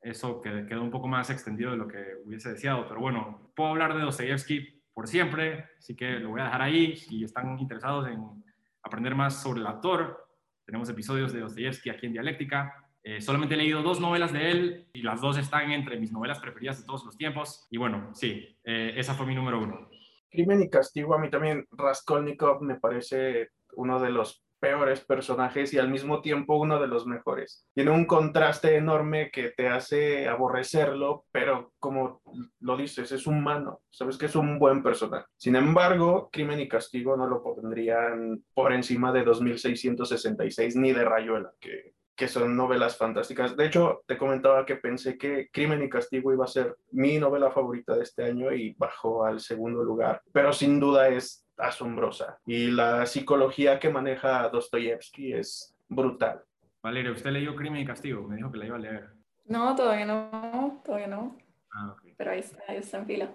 eso quedó un poco más extendido de lo que hubiese deseado, pero bueno, puedo hablar de Dostoyevsky por siempre, así que lo voy a dejar ahí. Si están interesados en aprender más sobre el actor, tenemos episodios de Dostoyevsky aquí en Dialéctica. Eh, solamente he leído dos novelas de él y las dos están entre mis novelas preferidas de todos los tiempos. Y bueno, sí, eh, esa fue mi número uno. Crimen y Castigo, a mí también Raskolnikov me parece uno de los peores personajes y al mismo tiempo uno de los mejores. Tiene un contraste enorme que te hace aborrecerlo, pero como lo dices, es humano, sabes que es un buen personaje. Sin embargo, Crimen y Castigo no lo pondrían por encima de 2666 ni de Rayuela, que, que son novelas fantásticas. De hecho, te comentaba que pensé que Crimen y Castigo iba a ser mi novela favorita de este año y bajó al segundo lugar, pero sin duda es asombrosa. Y la psicología que maneja Dostoyevsky es brutal. Valeria, ¿usted leyó Crimen y Castigo? Me dijo que la iba a leer. No, todavía no, todavía no. Ah, Pero ahí está, ahí está en fila.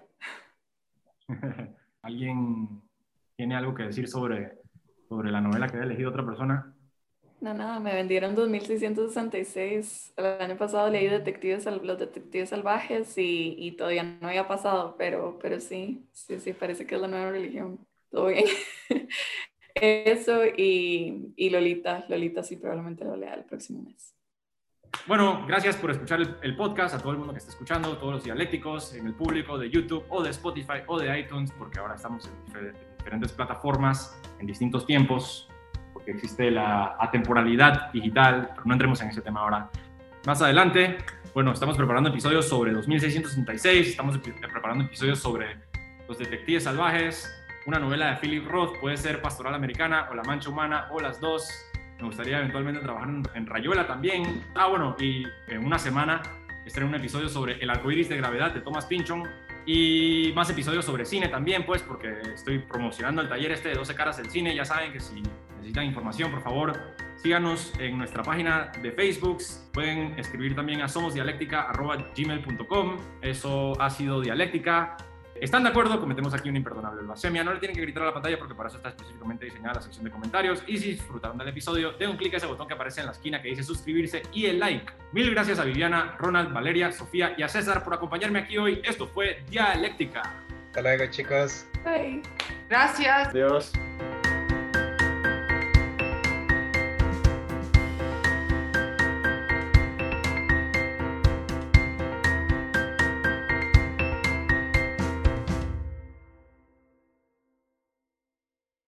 ¿Alguien tiene algo que decir sobre, sobre la novela que había elegido otra persona? No, nada, me vendieron 2666. El año pasado leí Detectives, Los Detectives Salvajes y, y, todavía no había pasado, pero, pero sí, sí, sí, parece que es la nueva religión todo bien. Eso y, y, Lolita, Lolita sí probablemente lo lea el próximo mes. Bueno, gracias por escuchar el, podcast, a todo el mundo que está escuchando, todos los dialécticos, en el público de YouTube o de Spotify o de iTunes, porque ahora estamos en diferentes plataformas en distintos tiempos, porque existe la atemporalidad digital, pero no entremos en ese tema ahora. Más adelante, bueno, estamos preparando episodios sobre 2666, estamos preparando episodios sobre los detectives salvajes, una novela de Philip Roth, puede ser Pastoral Americana o La Mancha Humana o las dos. Me gustaría eventualmente trabajar en, Rayuela también. Ah, bueno, y en una semana estaré un episodio sobre El arcoíris de gravedad de Thomas Pynchon y más episodios sobre cine también, pues, porque estoy promocionando el taller este de 12 caras del cine. Ya saben que si necesitan información, por favor, síganos en nuestra página de Facebook. Pueden escribir también a somosdialéctica.gmail.com. Eso ha sido Dialéctica. ¿Están de acuerdo? Cometemos aquí una imperdonable blasfemia. No le tienen que gritar a la pantalla porque para eso está específicamente diseñada la sección de comentarios. Y si disfrutaron del episodio, den un clic a ese botón que aparece en la esquina que dice suscribirse y el like. Mil gracias a Viviana, Ronald, Valeria, Sofía y a César por acompañarme aquí hoy. Esto fue Dialéctica. Hasta luego, chicos. Bye. Gracias. Adiós.